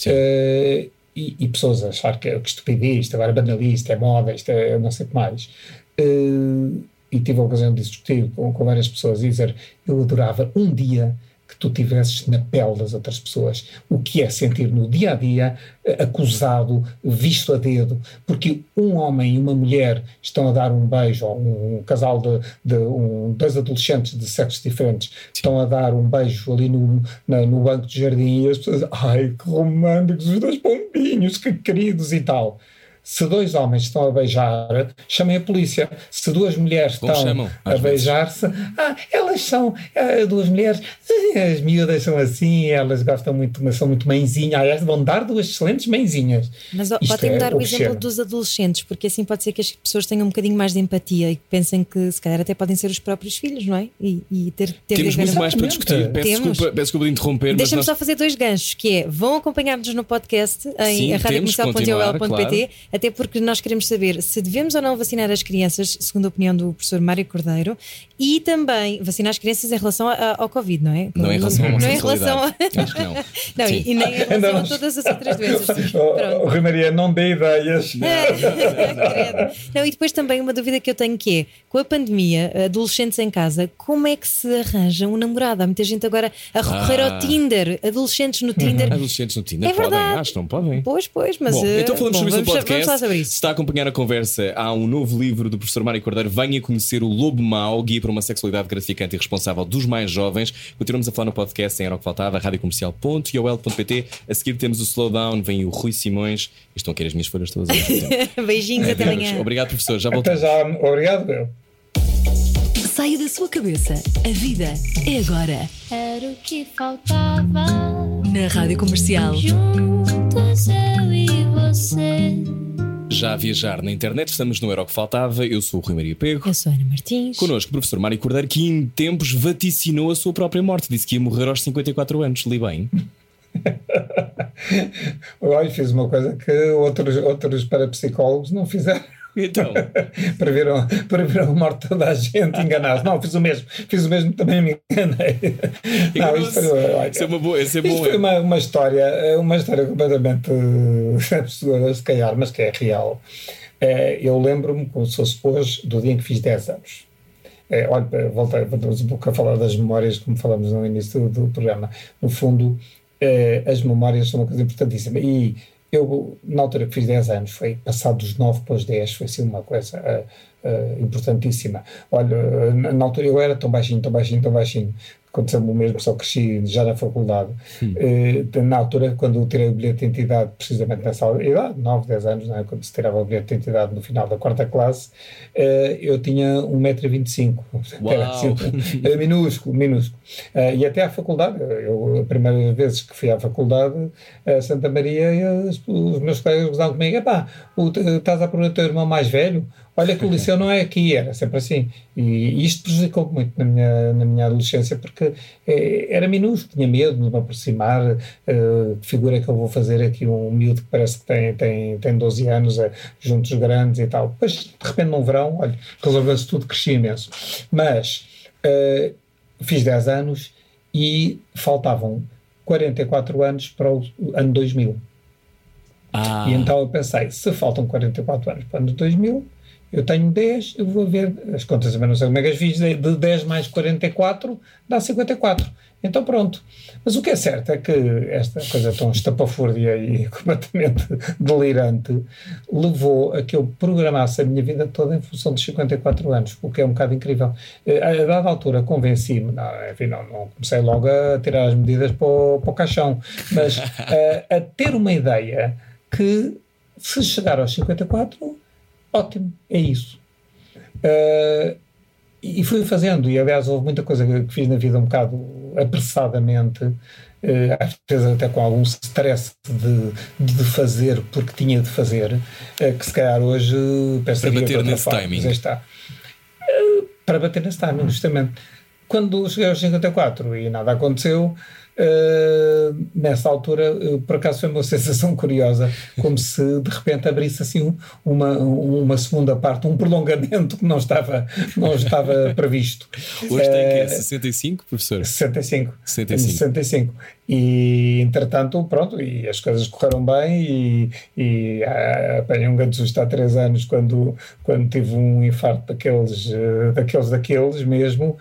Uh, e, e, pessoas a achar que, que estupidez, isto agora é banalista, é moda, isto é não sei o que mais. Uh, e tive a ocasião de discutir com, com várias pessoas e dizer: eu adorava um dia tu tivesses na pele das outras pessoas, o que é sentir no dia a dia eh, acusado, visto a dedo, porque um homem e uma mulher estão a dar um beijo, ou um, casal de, de um, dois adolescentes de sexos diferentes estão a dar um beijo ali no, na, no banco de jardim e as pessoas, ai que românticos, os dois pombinhos, que queridos e tal. Se dois homens estão a beijar, chamem a polícia. Se duas mulheres Como estão chamam, a beijar-se, ah, elas são é, duas mulheres, as miúdas são assim, elas gostam muito, mas são muito mãezinhas. Aliás, vão dar duas excelentes mãezinhas. Mas podem é dar o exemplo dos adolescentes, porque assim pode ser que as pessoas tenham um bocadinho mais de empatia e que pensem que se calhar até podem ser os próprios filhos, não é? E, e ter, ter Temos muito mais para discutir. Peço desculpa, peço desculpa de interromper. Deixa-me nós... só fazer dois ganchos, que é vão acompanhar-nos no podcast em radiocomercial.ol.pt até porque nós queremos saber se devemos ou não vacinar as crianças, segundo a opinião do professor Mário Cordeiro, e também vacinar as crianças em relação a, ao Covid, não é? Não, em relação não, não em relação a... Acho que não. não e, e, nem em relação a todas as outras doenças. Oh, Rui Maria, não dê ideias. Não, não, não, e depois também uma dúvida que eu tenho que é, com a pandemia, adolescentes em casa, como é que se arranja um namorado? Há muita gente agora a recorrer ah. ao Tinder, adolescentes no Tinder. Adolescentes no Tinder é podem, verdade. acho não podem. Pois, pois, mas. Bom, então falamos bom, sobre isso no podcast. Falar sobre isso. Se está a acompanhar a conversa, há um novo livro do professor Mário Cordeiro, Venha Conhecer o Lobo Mau, Guia para uma Sexualidade Gratificante e Responsável dos Mais Jovens. Continuamos a falar no podcast em Era o que Faltava, radiocomercial.iol.pt. A seguir temos o Slowdown, vem o Rui Simões. Estão aqui as minhas folhas todas. Beijinhos, é, até amanhã. Obrigado, professor. Já voltamos. Até já. Obrigado, meu. Saia da sua cabeça. A vida é agora. Era o que faltava. Na Rádio Comercial. Juntos eu e você. Já a viajar na internet, estamos no Era o que Faltava. Eu sou o Rui Maria Pego. Eu sou a Ana Martins. Connosco o professor Mário Cordeiro, que em tempos vaticinou a sua própria morte. Disse que ia morrer aos 54 anos. Li bem. Olha, fiz uma coisa que outros, outros parapsicólogos não fizeram. Então. para, ver, para ver a morte toda a gente enganado. Não, fiz o mesmo. Fiz o mesmo, também me enganei. Não, isto, foi, olha, isso é uma boa. Isso é bom, foi é. uma, uma história, uma história completamente absurda, se calhar, mas que é real. É, eu lembro-me, como se fosse hoje, do dia em que fiz 10 anos. É, olha, voltei, voltamos um pouco a falar das memórias, como falamos no início do, do programa. No fundo, é, as memórias são uma coisa importantíssima. E eu, na altura que fiz 10 anos, foi passado dos 9 para os 10, foi assim uma coisa uh, uh, importantíssima. Olha, na, na, altura eu era tão baixinho, tão baixinho, tão baixinho, aconteceu-me o mesmo, só cresci já na faculdade. Uh, na altura, quando tirei o bilhete de identidade, precisamente nessa idade, 9, 10 anos, é? quando se tirava o bilhete de identidade no final da quarta classe, uh, eu tinha 1,25m. Era, assim, era minúsculo, minúsculo. Uh, e até à faculdade, eu, a primeira vez que fui à faculdade, a Santa Maria, os, os meus colegas gozavam comigo, epá, estás a perguntar o teu irmão mais velho? Olha que o liceu não é aqui, era sempre assim. E isto prejudicou muito na minha, na minha adolescência, porque é, era minúsculo, tinha medo de me aproximar, uh, que figura que eu vou fazer aqui, um miúdo que parece que tem, tem, tem 12 anos, é, juntos grandes e tal. Depois, de repente, num verão, olha, resolveu-se tudo, cresci imenso. Mas uh, fiz 10 anos e faltavam 44 anos para o ano 2000. Ah. E então eu pensei, se faltam 44 anos para o ano 2000, eu tenho 10, eu vou ver, as contas também não sei como é que as fiz, de 10 mais 44 dá 54. Então pronto. Mas o que é certo é que esta coisa tão estapafúrdia e completamente delirante levou a que eu programasse a minha vida toda em função dos 54 anos, o que é um bocado incrível. Eh, a, dada altura convenci-me, não, enfim, não, não, comecei logo a tirar as medidas para o, para o caixão, mas a, eh, a ter uma ideia que se chegar aos 54 ótimo, é isso. Uh, e fui fazendo, e aliás houve muita coisa que fiz na vida um bocado apressadamente, uh, às vezes até com algum stress de, de fazer porque tinha de fazer, uh, que se calhar hoje Para bater nesse forma, timing. Está. Para bater nesse timing, justamente. Quando cheguei aos 54 e nada aconteceu, Uh, nessa altura, uh, por acaso foi uma sensação curiosa, como se de repente abrisse assim uma, uma segunda parte, um prolongamento que não estava, não estava previsto. Hoje uh, tem que é 65, professor? 65. 65. 65. E entretanto, pronto, e as coisas correram bem e, e uh, apanhei um grande susto há três anos quando, quando tive um infarto daqueles, daqueles, daqueles mesmo,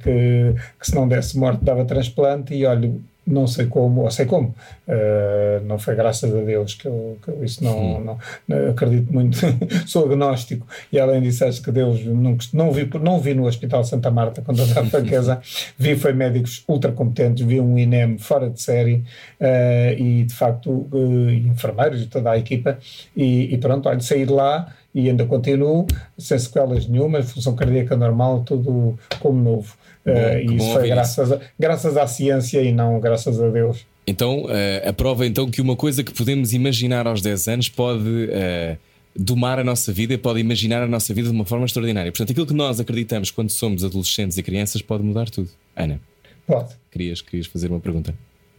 que, que se não desse morte dava transplante e olha, não sei como, ou sei como, uh, não foi graças a Deus que eu, que eu isso não, não, não, acredito muito, sou agnóstico. E além disso acho que Deus não, não, vi, não vi no Hospital Santa Marta quando eu estava franqueza, vi foi médicos ultra competentes, vi um INEM fora de série uh, e de facto uh, enfermeiros e toda a equipa e, e pronto, olha, sair lá e ainda continuo sem sequelas nenhuma, função cardíaca normal, tudo como novo. Bom, uh, e isso foi graças a, graças à ciência e não graças a Deus. Então, uh, a prova então que uma coisa que podemos imaginar aos 10 anos pode uh, domar a nossa vida, pode imaginar a nossa vida de uma forma extraordinária. Portanto, aquilo que nós acreditamos quando somos adolescentes e crianças pode mudar tudo. Ana. Pode. Querias, querias fazer uma pergunta?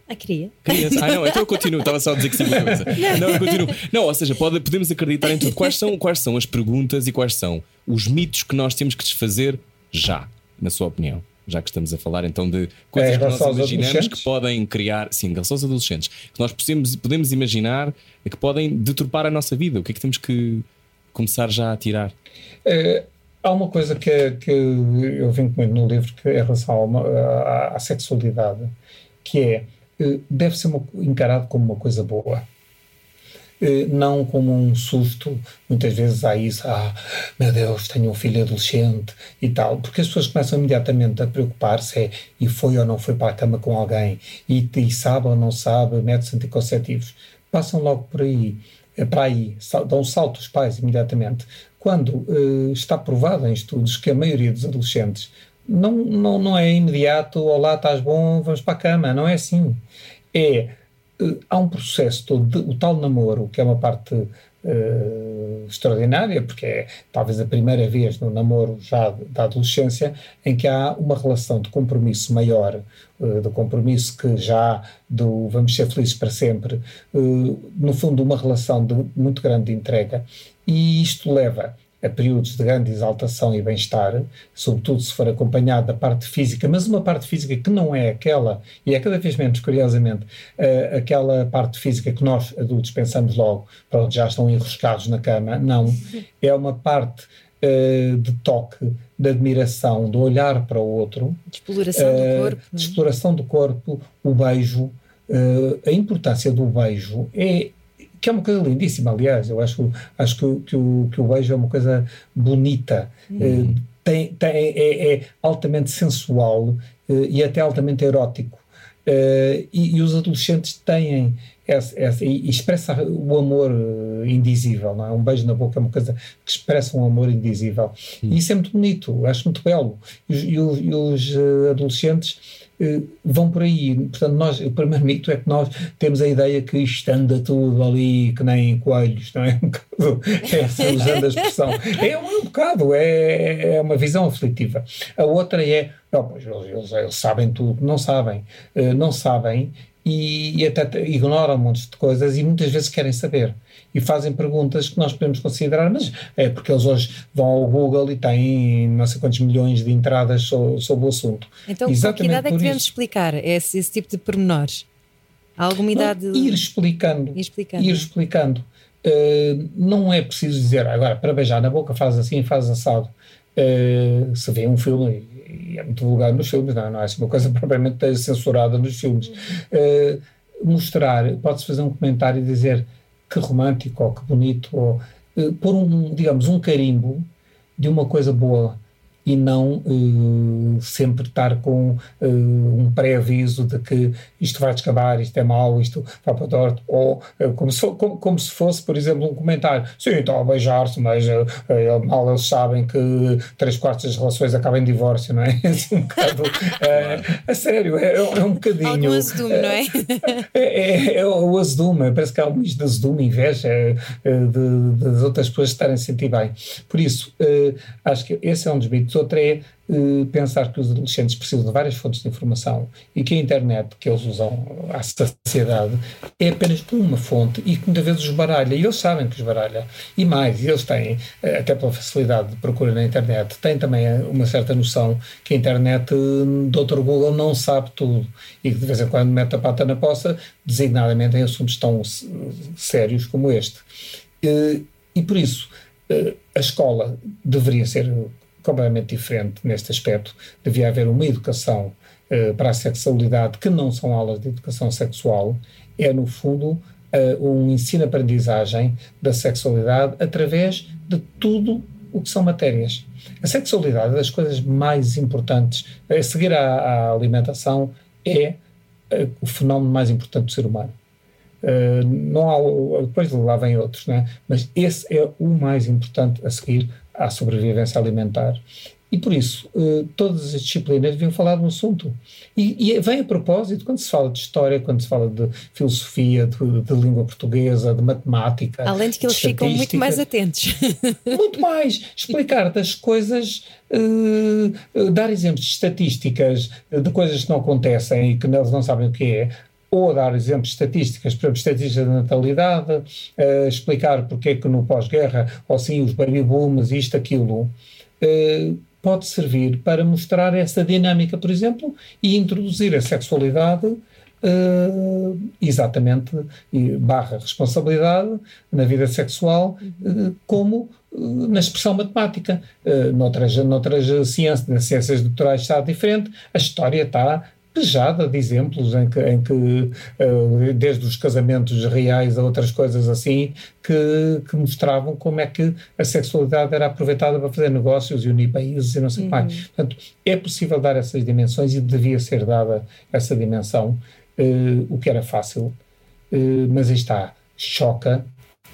Ah, queria. Querias? Ah, não, então eu continuo. Estava só a dizer que sim, coisa. Não, eu continuo. Não, ou seja, pode, podemos acreditar em tudo. Quais são, quais são as perguntas e quais são os mitos que nós temos que desfazer já, na sua opinião? Já que estamos a falar então de coisas é, que nós imaginamos que podem criar, sim, em relação aos adolescentes, que nós podemos, podemos imaginar que podem deturpar a nossa vida. O que é que temos que começar já a tirar? É, há uma coisa que, que eu venho muito no livro que é em relação uma, à, à, sexualidade, que é eh, deve ser uma, encarado como uma coisa boa. Eh, não como um susto. Muitas vezes há isso, ah, meu Deus, tenho um filho adolescente e tal, porque as pessoas começam imediatamente a preocupar-se é, e foi ou não foi para a cama com alguém, e, e sabe ou não sabe, métodos anticonceptivos. Passam logo por aí, eh, para aí, dão um salto os pais imediatamente. Quando uh, está provado em estudos que a maioria dos adolescentes não, não, não é imediato, olá, estás bom, vamos para a cama, não é assim. É há um processo todo, de, o tal namoro, que é uma parte uh, extraordinária, porque é talvez a primeira vez no namoro já da adolescência em que há uma relação de compromisso maior, uh, de compromisso que já do vamos ser felizes para sempre, uh, no fundo uma relação de muito grande entrega, e isto leva a períodos de grande exaltação e bem-estar, sobretudo se for acompanhado da parte física, mas uma parte física que não é aquela, e é cada vez menos, curiosamente, uh, aquela parte física que nós adultos pensamos logo, pronto, já estão enroscados na cama. Não. É uma parte uh, de toque, de admiração, de olhar para o outro. De exploração uh, do eh, corpo. De exploração do corpo, o beijo. a importância do beijo é que é uma coisa lindíssima, aliás, eu acho, acho que, que, o, que o beijo é uma coisa bonita, uhum. tem, tem, é, é, altamente sensual eh, e até altamente erótico. Uh, e, e, os adolescentes têm essa, essa, e expressa o amor indizível, não é? Um beijo na boca é uma coisa que expressa um amor indizível. E isso é muito bonito, acho muito belo. E, e, e os adolescentes eh, vão por aí. Portanto, nós, o primeiro mito é que nós temos a ideia que isto anda tudo ali que nem coelhos, não é? Um bocado, é, usando a expressão. É um, bocado, é, é uma visão aflitiva. A outra é, não, pois eles, eles sabem tudo, não sabem, eh, não sabem e, e até ignoram um monte de coisas e muitas vezes querem saber e fazem perguntas que nós podemos considerar, mas é porque eles hoje vão ao Google e têm não sei quantos milhões de entradas sobre, sobre o assunto. Então, Exatamente que idade é que devemos explicar esse, esse, tipo de pormenores? Há alguma idade? Não, ir explicando. Ir explicando. Ir explicando. Uh, não é preciso dizer, agora, para beijar na boca faz assim, faz assado. Uh, se vê um filme, e é muito vulgar nos filmes, não, não é assim uma coisa propriamente censurada nos filmes. Uh, mostrar, pode-se fazer um comentário e dizer que romântico, ou que bonito, ou uh, um, digamos, um carimbo de uma coisa boa e não uh, sempre estar com uh, um pré-aviso de que isto vai descabar, isto é mau, isto vai para torto, ou uh, como, se for, como, como, se fosse, por exemplo, um comentário: sim, estão a beijar-se, mas mal eles sabem que três quartos das relações acabam em divórcio, não é? Assim, um bocado, a sério, é, é um bocadinho. Algum azedume, não é? É, é, é o azedume, parece que há um misto de azedume, inveja de, das outras pessoas estarem a sentir bem. Por isso, acho que esse é um dos mitos outra é uh, pensar que os adolescentes precisam de várias fontes de informação e que a internet que eles usam à saciedade é apenas uma fonte e que muitas vezes os baralha. E eles sabem que os baralha. E mais, eles têm, eh, até pela facilidade de procura na internet, têm também eh, uma certa noção que a internet, doutor Google, não sabe tudo e que de vez em quando mete a pata na poça, designadamente em assuntos tão sérios como este. E por isso, a escola deveria ser completamente diferente neste aspecto. Devia haver uma educação uh, para a sexualidade que não são aulas de educação sexual, é, no fundo, uh, um ensino-aprendizagem da sexualidade através de tudo o que são matérias. A sexualidade é das coisas mais importantes. A seguir à, alimentação é uh, o fenómeno mais importante do ser humano. Uh, não há, depois lá vem outros, né? mas esse é o mais importante a seguir à sobrevivência alimentar. E por isso, uh, todas as disciplinas deviam falar do assunto. E, e, vem a propósito, quando se fala de história, quando se fala de filosofia, de, de língua portuguesa, de matemática. Além de que eles ficam muito mais atentos. Muito mais. Explicar das coisas, uh, dar exemplos de estatísticas, de coisas que não acontecem e que eles não sabem o que é, ou dar exemplos estatísticas, por exemplo, estatísticas da natalidade, uh, explicar porque é que no pós-guerra, ou sim, os baby booms, isto, aquilo, uh, pode servir para mostrar essa dinâmica, por exemplo, e introduzir a sexualidade uh, exatamente, barra responsabilidade na vida sexual, como na expressão matemática. noutras, noutras ciências, nas ciências doutorais está diferente, a história está pejada de exemplos em que, em que uh, desde os casamentos reais a outras coisas assim, que, que, mostravam como é que a sexualidade era aproveitada para fazer negócios e unir países e não sei o uhum. mais. Portanto, é possível dar essas dimensões e devia ser dada essa dimensão, uh, o que era fácil, uh, mas aí está, choca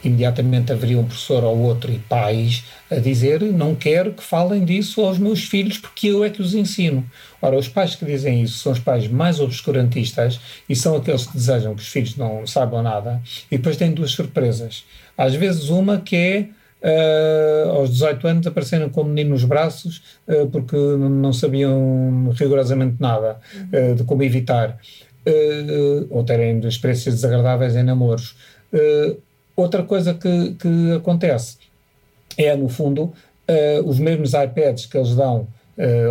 imediatamente haveria um professor ou outro e pais a dizer não quero que falem disso aos meus filhos porque eu é que os ensino. Ora, os pais que dizem isso são os pais mais obscurantistas e são aqueles que desejam que os filhos não saibam nada e depois têm duas surpresas. Às vezes uma que é Uh, aos 18 anos apareceram com o menino nos braços uh, porque não sabiam rigorosamente nada uh, de como evitar ou terem experiências desagradáveis em namoros. Outra coisa que, que, acontece é, no fundo, os mesmos iPads que eles dão,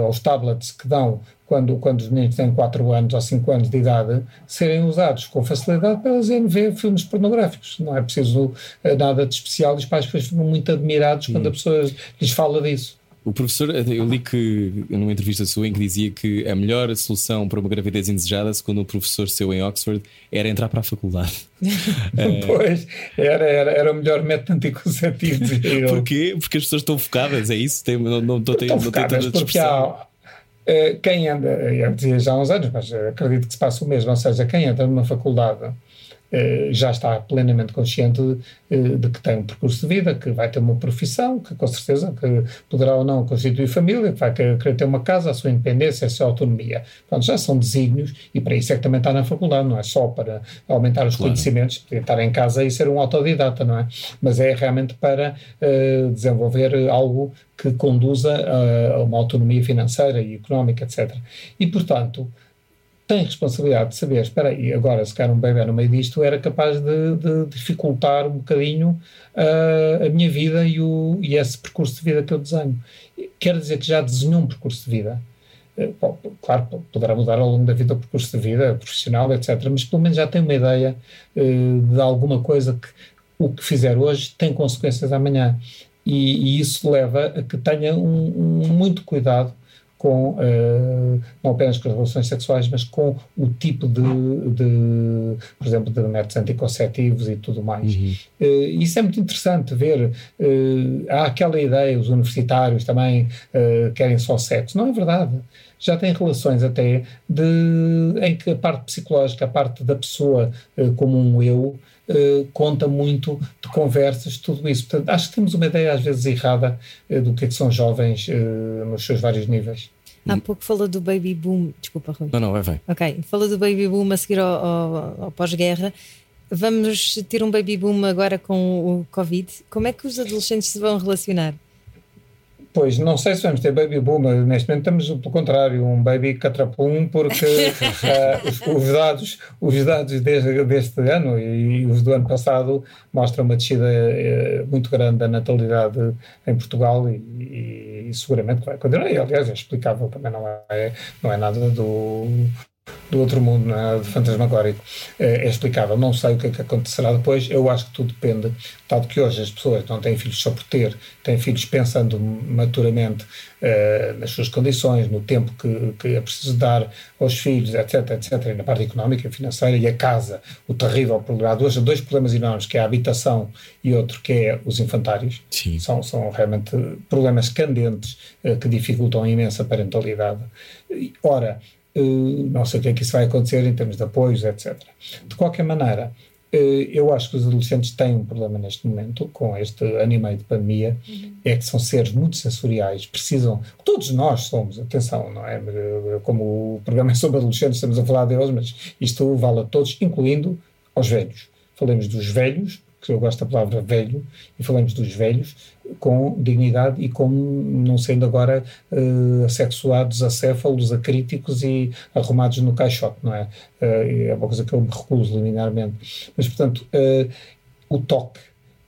ou os tablets que dão quando, quando os meninos têm 4 anos ou 5 anos de idade, serem usados com facilidade para eles ver filmes pornográficos. Não é preciso eh, nada de especial e os pais ficam muito admirados quando a pessoa lhes fala disso. O professor, eu li que numa entrevista sua em que dizia que a melhor solução para uma gravidez indesejada, segundo um professor seu em Oxford, era entrar para a faculdade. pois, era, era, era o melhor método anticonceptivo. Porquê? Porque as pessoas estão focadas, é isso? Tem, não, não, não, estão não porque há, eh, quem anda, eu dizia já há uns anos, mas acredito que se passa o mesmo, ou seja, quem entra numa faculdade eh, já está plenamente consciente eh, de que tem um percurso de vida, que vai ter uma profissão, que com certeza que poderá ou não constituir família, que vai querer ter uma casa, a sua independência, a sua autonomia. Portanto, já são desígnios e para isso é que também está na faculdade, não é só para aumentar os claro. conhecimentos, poder estar em casa e ser um autodidata, não é? Mas é realmente para uh, desenvolver algo que conduza a, a uma autonomia financeira e económica, etc. E, portanto, tem responsabilidade de saber, espera aí, agora se calhar um bebê no meio disto era capaz de, de dificultar um bocadinho uh, a minha vida e, o, e esse percurso de vida que eu desenho. Quer dizer que já desenhou um percurso de vida. Uh, claro, poderá mudar ao longo da vida o percurso de vida profissional, etc., mas pelo menos já tem uma ideia uh, de alguma coisa que o que fizer hoje tem consequências amanhã. E, e isso leva a que tenha um, um muito cuidado com, uh, não apenas com as relações sexuais, mas com o tipo de, de por exemplo, de métodos anticonceptivos e tudo mais. Uhum. Uh, isso é muito interessante ver. Uh, há aquela ideia, os universitários também querem só sexo. Não é verdade. Já tem relações até de, em que a parte psicológica, a parte da pessoa como um eu, Uh, conta muito de conversas, tudo isso. Portanto, acho que temos uma ideia às vezes errada uh, do que, é que são jovens uh, nos seus vários níveis. Há pouco falou do baby boom, desculpa, Rui. Não, não, vai, vai. Ok, falou do baby boom a seguir ao, ao, ao pós-guerra. Vamos ter um baby boom agora com o Covid. Como é que os adolescentes se vão relacionar? Pois, não sei se vamos ter baby boom, neste momento estamos pelo contrário, um baby catrapum, porque uh, os, os, dados, os dados deste, deste ano e, os do ano passado mostram uma descida uh, muito grande da natalidade em Portugal e, e, e seguramente vai continuar. E, aliás, é explicável, também não é, não é nada do do outro mundo, não é? de fantasmagórico, é, é explicável. Não sei o que é que acontecerá depois, eu acho que tudo depende, tal que hoje as pessoas não têm filhos só por ter, têm filhos pensando maturamente uh, nas suas condições, no tempo que, que é preciso dar aos filhos, etc, etc, e na parte económica e financeira, e a casa, o terrível problema. Há dois, dois problemas enormes, que é a habitação e outro que é os infantários. Sim. São, são realmente problemas candentes uh, que dificultam a imensa parentalidade. Ora, não sei o que é que isso vai acontecer em termos de apoios, etc. De qualquer maneira, eh, eu acho que os adolescentes têm um problema neste momento com este ano e meio de pandemia, uhum. é que são seres muito sensoriais, precisam, todos nós somos, atenção, não é? Eh, como o programa é sobre adolescentes, estamos a falar deles, mas isto vale a todos, incluindo aos velhos. Falemos dos velhos, que eu gosto da palavra velho, e falamos dos velhos com dignidade e com não sendo agora uh, assexuados, acéfalos, acríticos e arrumados no caixote, não é? Uh, é uma coisa que eu me recuso liminarmente. Mas, portanto, uh, o toque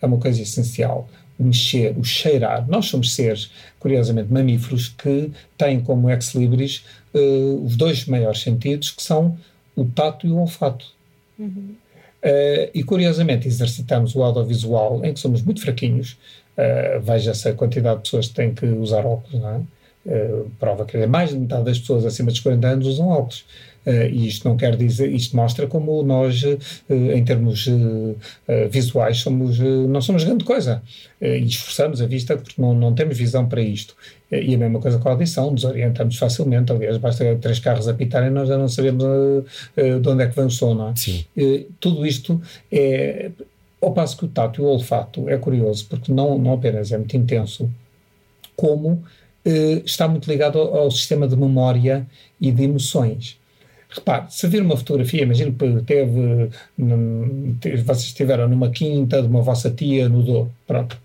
é uma coisa essencial. O mexer, o cheirar. Nós somos seres, curiosamente, mamíferos que têm como ex-libris os dois maiores sentidos, que são o tato e o olfato. Uhum. Uh, e curiosamente exercitamos o audiovisual em que somos muito fraquinhos. Uh, Veja-se a quantidade de pessoas que têm que usar óculos, não é? Uh, prova que mais de metade das pessoas acima dos 40 anos usam óculos. Uh, e isto não quer dizer, isto mostra como nós, uh, em termos uh, visuais, somos, não somos grande coisa. e esforçamos a vista porque não, não temos visão para isto. e a mesma coisa com a audição, desorientamos facilmente. Aliás, basta três carros apitarem nós já não sabemos de onde é que vem o som, não é? Sim. tudo isto é Ao passo que o tato e o olfato é curioso, porque não, não apenas é muito intenso, como eh, está muito ligado ao, ao, sistema de memória e de emoções. Repare, se vir uma fotografia, imagino que teve, vocês estiveram numa quinta de uma vossa tia no Douro, pronto.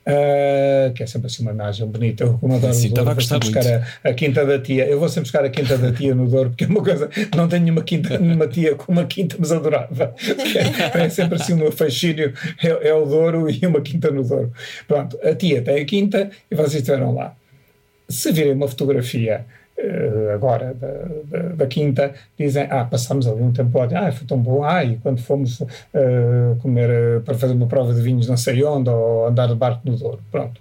Uh, que é sempre assim uma imagem bonita. Eu, como adoro Sim, o Douro, sempre buscar a, a, quinta da tia. Eu vou sempre buscar a quinta da tia no Douro, porque é uma coisa. Não tenho nenhuma quinta, nenhuma tia com uma quinta, mas adorava. É, é sempre assim o meu fascínio: é, é, o Douro e uma quinta no Douro. Pronto, a tia tem a quinta e vocês estiveram lá. Se virem uma fotografia agora da, da, da, quinta, dizem, ah, passamos ali um tempo, ah, foi tão bom, ah, e quando fomos uh, comer uh, para fazer uma prova de vinhos não sei onde, ou andar de barco no Douro, pronto.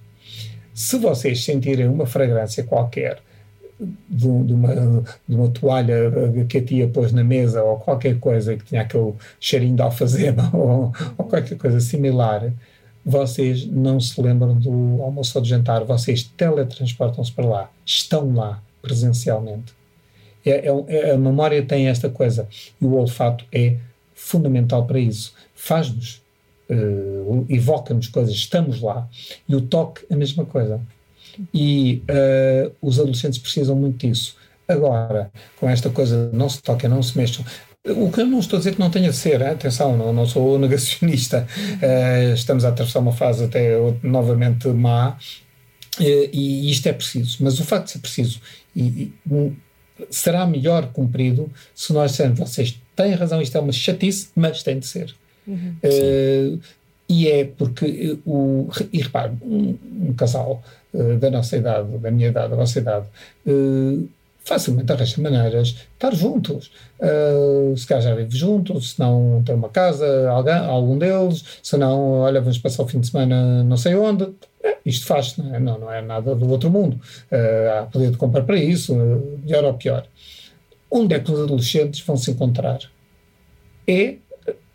Se vocês sentirem uma fragrância qualquer de, de, uma, de uma toalha que a tia pôs na mesa, ou qualquer coisa que tinha aquele cheirinho de alfazema, ou, ou qualquer coisa similar, vocês não se lembram do almoço ou do jantar, vocês teletransportam-se para lá, estão lá presencialmente. É, é, é, a memória tem esta coisa e o olfato é fundamental para isso. Faz-nos, uh, evoca-nos coisas, estamos lá. E o toque, a mesma coisa. E uh, os adolescentes precisam muito disso. Agora, com esta coisa, não se toquem, não se mexam. O que eu não estou a dizer que não tenha de ser, hein? atenção, não, não sou negacionista. Uh, estamos a atravessar uma fase até novamente má e isto é preciso. Mas o facto de ser preciso e, será melhor cumprido se nós dissermos vocês têm razão, isto é uma chatice, mas tem de ser. Uhum. Uh, e é porque o. E repare, um, um casal da nossa idade, da minha idade, da vossa idade facilmente arranja maneiras de estar juntos. Uh, se calhar já vive juntos, se não tem uma casa, alguém, algum deles, se não, olha, vamos passar o fim de semana não sei onde. Isto faz, não é? Não, não é nada do outro mundo. Uh, há poder de comprar para isso, melhor ou pior. Onde é que os adolescentes vão se encontrar? É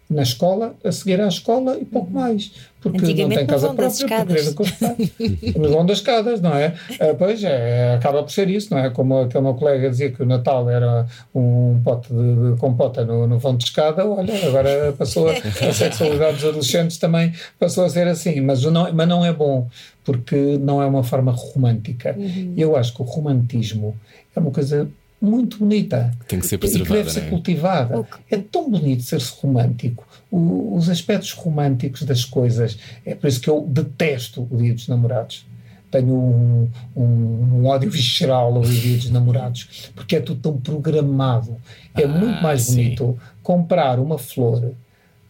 na escola, a seguir à escola e pouco mais. Porque não tem casa própria, porque no vão das escadas, não é? Uh, pois é, acaba por ser isso, não é? Como aquele meu colega dizia que o Natal era um pote de, de compota no, no vão de escada, olha, agora passou a, a sexualidade dos adolescentes também passou a ser assim, mas não, mas não é bom, porque não é uma forma romântica. Uhum. Eu acho que o romantismo é uma coisa muito bonita. Tem que ser preservada. E que deve ser é? cultivada. É tão bonito ser-se romântico. O, os aspectos românticos das coisas. É por isso que eu detesto o Dia dos Namorados. Tenho um, um, um ódio visceral ao Dia dos Namorados. Porque é tudo tão programado. É ah, muito mais sim. bonito comprar uma flor.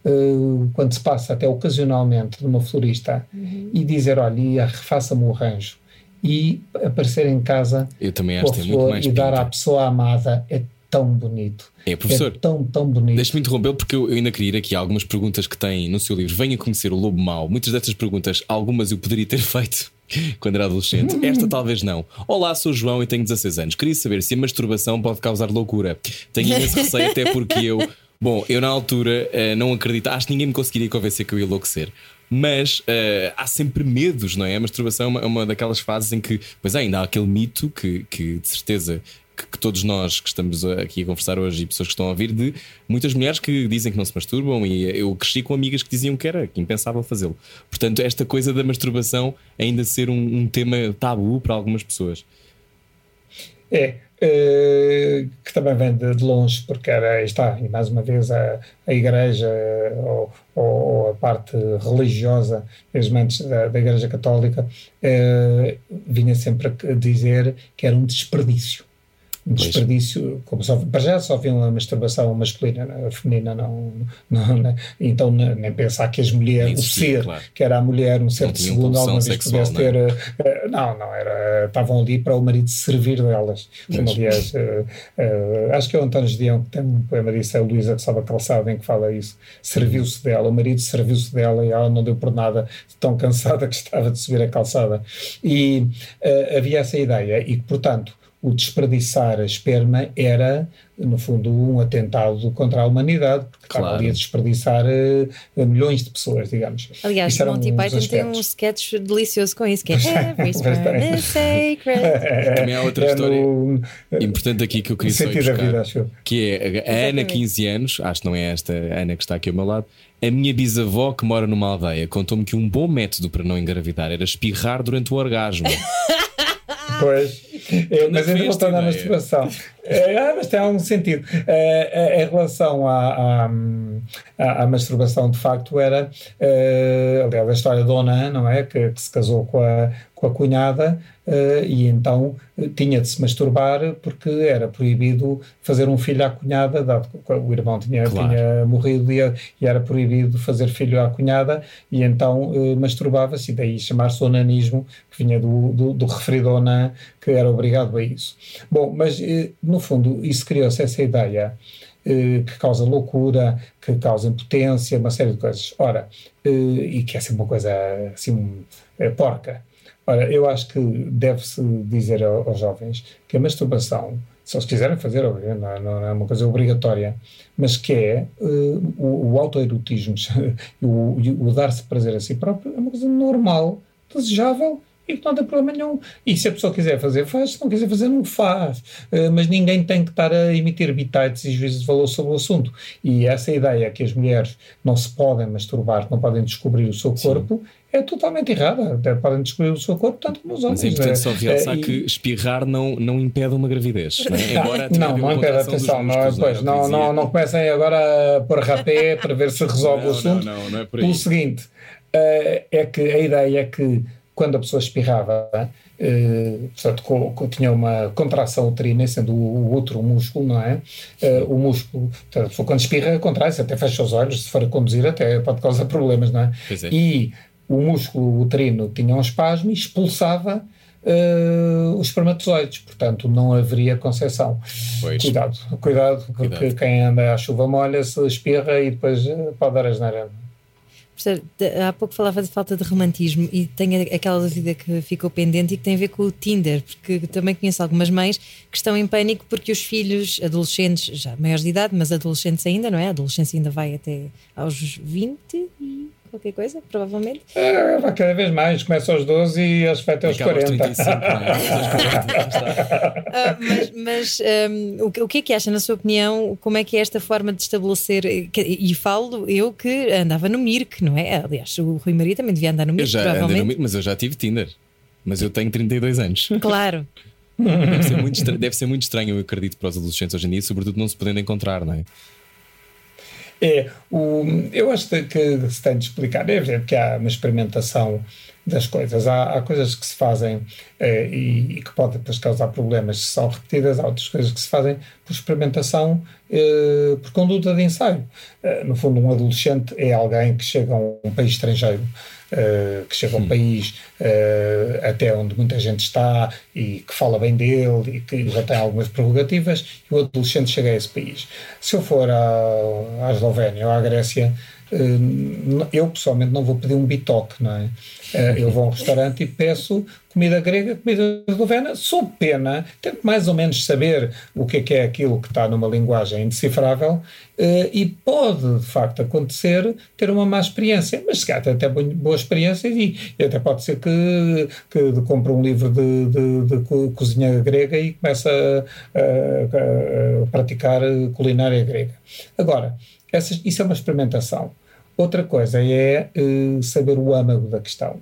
Uh, quando se passa até ocasionalmente de uma florista uhum. e dizer, olha, refaça-me o arranjo e aparecer em casa eu também acho com a flor mais e dar à pessoa amada é tão bonito. É, professor. É tão, tão bonito. Deixe-me interromper porque eu, ainda queria ir aqui algumas perguntas que tem no seu livro. Venha conhecer o Lobo Mau. Muitas destas perguntas, algumas eu poderia ter feito quando era adolescente. Esta talvez não. Olá, sou João e tenho 16 anos. Queria saber se a masturbação pode causar loucura. Tenho imenso receio, até porque eu. Bom, eu na altura uh, não acredito, acho que ninguém me conseguiria convencer que eu ia enlouquecer mas uh, há sempre medos, não é? A masturbação é uma, é uma, daquelas fases em que, pois é, ainda há aquele mito que, que de certeza. Que, que, todos nós que estamos aqui a conversar hoje e pessoas que estão a ouvir, de muitas mulheres que dizem que não se masturbam, e eu cresci com amigas que diziam que era impensável fazê-lo. Portanto, esta coisa da masturbação ainda ser um, um tema tabu para algumas pessoas. É, eh, que também vem de, longe, porque era, está, e mais uma vez, a, a Igreja ou, ou, a parte religiosa, mesmo antes da, da Igreja Católica, eh, vinha sempre a dizer que era um desperdício desperdício, como só, para já só havia uma masturbação masculina, né? a feminina não, não, né? então nem pensar que as mulheres, o ser, claro. que era a mulher, um ser de segundo, alguma vez sexual, pudesse ter, não, uh, não, não, era, estavam ali para o marido servir delas, como aliás, uh, uh, acho que é o António Gedeão que tem um poema disso, é a Luísa que estava calçada em que fala isso, serviu-se dela, o marido serviu-se dela e ela não deu por nada, tão cansada que estava de subir a calçada, e havia essa ideia, e que portanto o desperdiçar a esperma era, no fundo, um atentado contra a humanidade, porque claro. estava ali a desperdiçar uh, milhões de pessoas, digamos. Aliás, Monty Python tem um sketch delicioso com isso, que é Every sperm is sacred. Também há outra é história no, importante aqui que eu queria só buscar, vida, que é a Ana, 15 anos, acho que não é esta Ana que está aqui ao meu lado, A minha bisavó, que mora numa aldeia, contou-me que um bom método para não engravidar era espirrar durante o orgasmo. Pois, eu, mas ainda voltando à masturbação. Ah, mas tem algum sentido. É, é, em relação à, à, à, masturbação, de facto, era. É, aliás, a história da Dona, não é? Que, que, se casou com a, com a cunhada uh, e então uh, tinha de se masturbar porque era proibido fazer um filho à cunhada, dado que o irmão tinha, claro. tinha morrido e, e, era proibido fazer filho à cunhada e então uh, masturbava-se, e daí chamar-se onanismo, que vinha do, do, do referido onan, que era obrigado a isso. Bom, mas no fundo isso criou-se essa ideia que causa loucura, que causa impotência, uma série de coisas. Ora, e que é assim uma coisa assim porca. Ora, eu acho que deve-se dizer aos jovens que a masturbação, se eles quiserem fazer, não é, não é uma coisa obrigatória, mas que é uh, o, o autoerotismo, o, o dar-se prazer a si próprio, é uma coisa normal, desejável e não tem problema nenhum. E se a pessoa quiser fazer, faz. Se não quiser fazer, não faz. Uh, mas ninguém tem que estar a emitir bitites e juízes de valor sobre o assunto. E essa ideia que as mulheres não se podem masturbar, não podem descobrir o seu corpo, Sim é totalmente errada. Podem descobrir o seu corpo tanto como os homens. Mas é importante só realçar é, que espirrar não, não impede uma gravidez. Não, é? Embora não, não impede, atenção. Não, é, pois, não, não, não comecem agora a pôr rapé para ver se resolve não, o assunto. Não, não, não é por aí. O seguinte, uh, é que a ideia é que quando a pessoa espirrava, uh, portanto, tinha uma contração uterina, sendo o, o outro músculo, não é? Uh, o músculo, portanto, a pessoa quando espirra, contrai-se, até fecha os olhos, se for a conduzir, até pode causar problemas, não é? é. E o músculo uterino tinha um espasmo e expulsava uh, os espermatozoides, portanto não haveria concepção. Cuidado, cuidado, porque cuidado. quem anda à chuva molha se espirra e depois eh, pode dar asneira. Há pouco falava de falta de romantismo e tenho aquela dúvida que ficou pendente e que tem a ver com o Tinder, porque também conheço algumas mães que estão em pânico porque os filhos, adolescentes, já maiores de idade, mas adolescentes ainda, não é? A adolescência ainda vai até aos 20 e qualquer coisa, provavelmente. É, cada vez mais, começa aos 12 e as vai até aos 40. 35, é? ah, mas mas um, o, o que é que acha, na sua opinião, como é que é esta forma de estabelecer? E falo eu que andava no Mirk, não é? Aliás, o Rui Maria também devia andar no Mirk, provavelmente. No Mirk, mas eu já tive Tinder. Mas eu tenho 32 anos. Claro. Deve ser, muito deve ser muito estranho, eu acredito, para os adolescentes hoje em dia, sobretudo não se podendo encontrar, não é? É, o, eu acho que se tem de explicar, é evidente que há uma experimentação das coisas. Há, há coisas que se fazem eh, e, e, que podem depois causar problemas se são repetidas, há outras coisas que se fazem por experimentação, eh, por conduta de ensaio. No fundo, um adolescente é alguém que chega a um país estrangeiro uh, que chega a um país uh, até onde muita gente está e que fala bem dele e que já tem algumas prerrogativas, e o adolescente chega a esse país. Se eu for à, à Eslovénia ou à Grécia, eu pessoalmente não vou pedir um bitoque, não é? eu vou a um restaurante e peço comida grega, comida eslovena, sob pena, tento mais ou menos saber o que é que é aquilo que está numa linguagem indecifrável uh, e pode, de facto, acontecer ter uma má experiência, mas se calhar até boa experiência e, até pode ser que, que compre um livro de, de, de cozinha grega e comece a, a, a, praticar culinária grega. Agora, essa, isso é uma experimentação. Outra coisa é uh, saber o âmago da questão.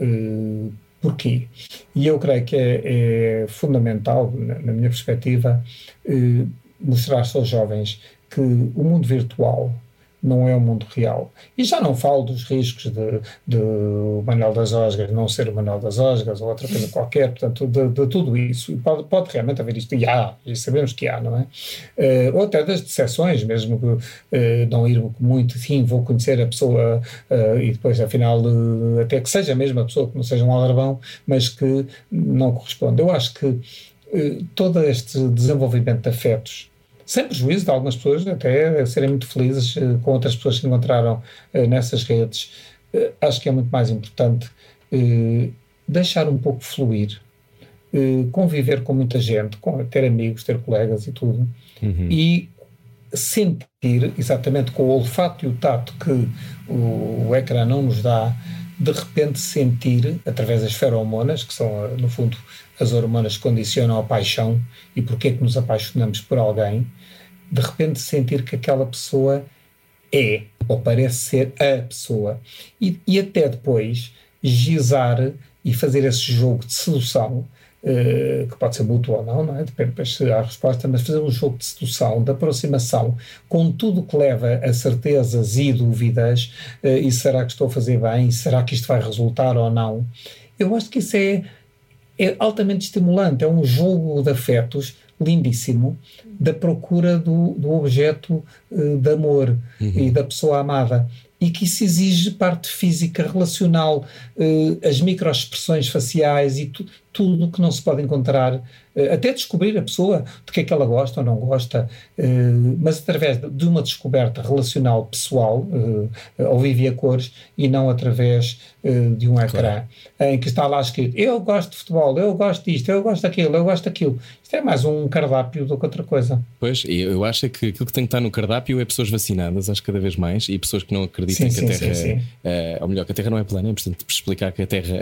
Uh, Porquê? E eu creio que é, é fundamental, na, na, minha perspectiva, eh, mostrar-se aos jovens que o mundo virtual não é o mundo real. E já não falo dos riscos de, de o Manuel das Osgas não ser o Manuel das Osgas ou outra coisa qualquer, portanto, de, de tudo isso. E pode, pode realmente haver isto, e há, e sabemos que há, não é? Uh, ou até das decepções, mesmo que uh, não ir muito, sim, vou conhecer a pessoa uh, e depois, afinal, até que seja a mesma pessoa, que não seja um aldrabão, mas que não corresponde. Eu acho que todo este desenvolvimento de afetos sem prejuízo de algumas pessoas até serem muito felizes uh, com outras pessoas que encontraram uh, nessas redes. Uh, acho que é muito mais importante deixar um pouco fluir, conviver com muita gente, ter amigos, ter colegas e tudo, uhum. e sentir, exatamente com o olfato e o tato que o, o ecrã não nos dá, de repente sentir, através das feromonas, que são, no fundo, as hormonas que condicionam a paixão e porque é que nos apaixonamos por alguém, de repente sentir que aquela pessoa é ou parece ser a pessoa. E, e até depois gizar e fazer esse jogo de sedução Uh, que pode ser mútuo ou não, não é? depende se há resposta, mas fazer um jogo de sedução, de aproximação, com tudo que leva a certezas e dúvidas, uh, e será que estou a fazer bem, será que isto vai resultar ou não, eu acho que isso é, é altamente estimulante, é um jogo de afetos lindíssimo da procura do, do objeto uh, de amor uhum. e da pessoa amada e que isso exige parte física, relacional, as microexpressões faciais e tu, tudo que não se pode encontrar, eh, até descobrir a pessoa de que é que ela gosta ou não gosta, eh, mas através de uma descoberta relacional pessoal, eh, ao vivo e a cores, e não através de um ecrã, claro. em que está lá escrito eu gosto de futebol, eu gosto disto, eu gosto daquilo, eu gosto daquilo. Isto é mais um cardápio do que outra coisa. Pois, eu acho que aquilo que tem que estar no cardápio é pessoas vacinadas, acho cada vez mais, e pessoas que não acreditam sim, que sim, a Terra, sim, é, ou melhor, que a Terra não é plana, é importante explicar que a Terra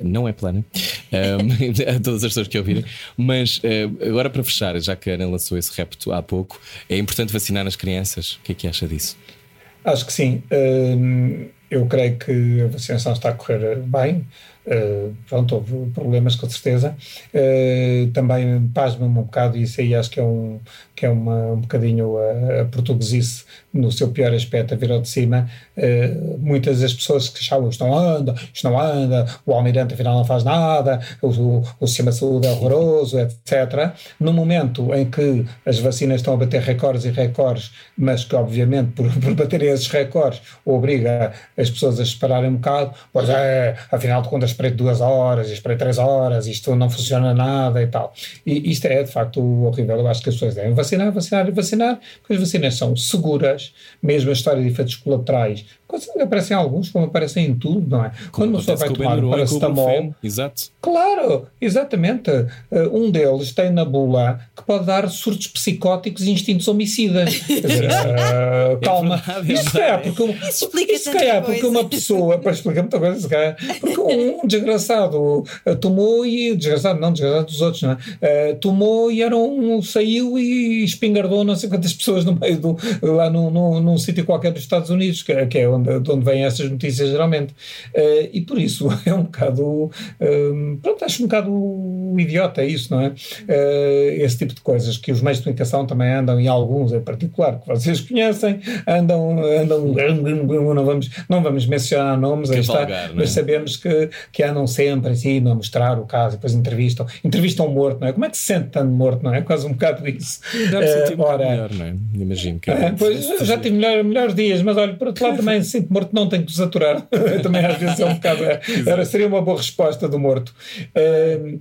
não é plana. Um, a todas as pessoas que ouvirem. Mas uh, agora para fechar, já que a Ana lançou esse repto há pouco, é importante vacinar as crianças. O que é que acha disso? Acho que sim. Uh, eu creio que a vacinação está a correr bem. Uh, pronto, houve problemas com certeza. Uh, também pasma-me um bocado, e isso aí acho que é um, que é uma, um bocadinho a, a portuguesice no seu pior aspecto, a vir ao de cima. Uh, muitas das pessoas que achavam isto não anda, isto não anda, o almirante afinal não faz nada, o, o, o sistema de saúde é horroroso, etc. No momento em que as vacinas estão a bater recordes e recordes, mas que obviamente por, por baterem esses recordes obriga as pessoas a esperarem um bocado, pois é, afinal de contas esperei duas horas, esperei três horas, isto não funciona nada e tal. E isto é de facto horrível. Eu acho que as pessoas devem vacinar, vacinar e vacinar, porque as vacinas são seguras, mesmo a história de efeitos colaterais aparecem alguns, como aparecem em tudo, não é? Quando uma pessoa vai tomar um paracetamol. Exato. Claro, exatamente. Uh, um deles tem na bula que pode dar surtos psicóticos e instintos homicidas. Quer dizer, uh, calma. É verdade, isso é porque, isso explica isso é porque uma pessoa, para explicar muita coisa, se calhar, porque um desgraçado uh, tomou e. Desgraçado, não, desgraçado dos outros, não é? tomou e era um. saiu e espingardou não sei quantas pessoas no meio do. lá num, num, num sítio qualquer dos Estados Unidos, que, que é onde de onde vêm essas notícias geralmente. Uh, e por isso é um bocado. Uh, pronto, acho um bocado idiota isso, não é? Uh, esse tipo de coisas que os meios de comunicação também andam, e alguns em particular, que vocês conhecem, andam. andam não, vamos, não vamos mencionar nomes, aí está, é? mas sabemos que, que andam sempre assim, a mostrar o caso, e depois entrevistam. Entrevistam morto, não é? Como é que se sente tanto morto, não é? Quase um bocado isso. Deve uh, ora, melhor, não é? Imagino que. Pois, já tive melhor, melhores dias, mas olha, por outro lado também sinto morto, não tenho que os aturar. Também às vezes é um bocado. É, era, seria uma boa resposta do morto. Uh,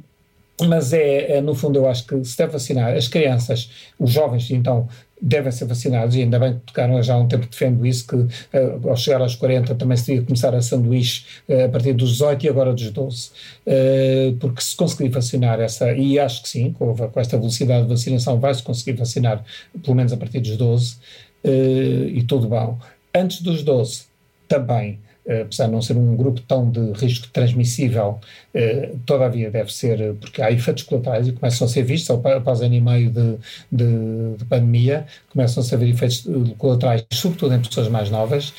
mas é, é, no fundo, eu acho que se deve vacinar as crianças, os jovens, então, devem ser vacinados, e ainda bem que tocaram já há um tempo defendo isso, que uh, ao chegar aos 40 também se devia começar a sanduíche uh, a partir dos 18 e agora dos 12. Uh, porque se conseguir vacinar essa, e acho que sim, com, com esta velocidade de vacinação vai-se conseguir vacinar pelo menos a partir dos 12, e tudo bom. Antes dos 12, também, eh, apesar de não ser um grupo tão de risco transmissível, eh, todavia deve ser, porque há efeitos colaterais e começam a ser vistos, após ano e meio de, de, de pandemia, começam a haver efeitos eh, colaterais, sobretudo em pessoas mais novas,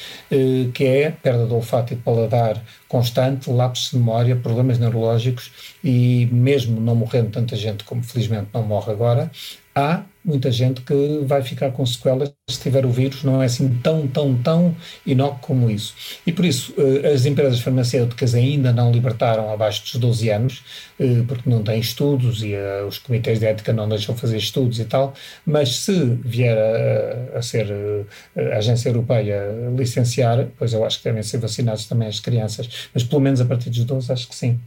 que é perda do olfato e de paladar constante, lapsos de memória, problemas neurológicos e mesmo não morrendo tanta gente como felizmente não morre agora, há muita gente que vai ficar com sequelas se tiver o vírus, não é assim tão, tão, tão inócuo como isso. E por isso eh, as empresas farmacêuticas ainda não libertaram abaixo dos 12 anos, eh, porque não têm estudos e eh, os comitês de ética não deixam fazer estudos e tal, mas se vier a, a ser a agência europeia licenciar, pois eu acho que devem ser vacinados também as crianças, mas pelo menos a partir dos 12 acho que sim.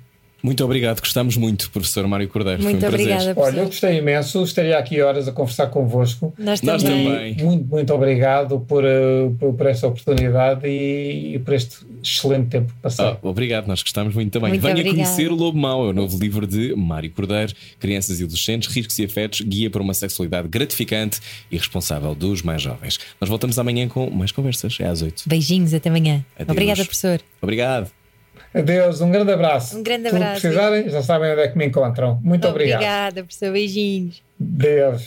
Muito obrigado, gostamos muito, professor Mário Cordeiro. Muito um obrigada. Olha, eu gostei imenso, estaria aqui horas a conversar convosco. Nós também. Nós também. Muito, muito obrigado por, eh, por, por esta oportunidade e, e, por este excelente tempo passado. Oh, obrigado, nós gostamos muito também. Muito Venha obrigada. conhecer o Lobo Mau, é o novo livro de Mário Cordeiro, Crianças e Adolescentes, Riscos e Afetos, Guia para uma Sexualidade Gratificante e Responsável dos Mais Jovens. Nós voltamos amanhã com mais conversas, é às oito. Beijinhos, até amanhã. Adeus. Obrigada, professor. Obrigado. Adeus, um grande abraço. Um grande abraço. Se precisarem, já sabem onde é que me encontram. Muito obrigado. Obrigada, professor. Beijinhos. Deus.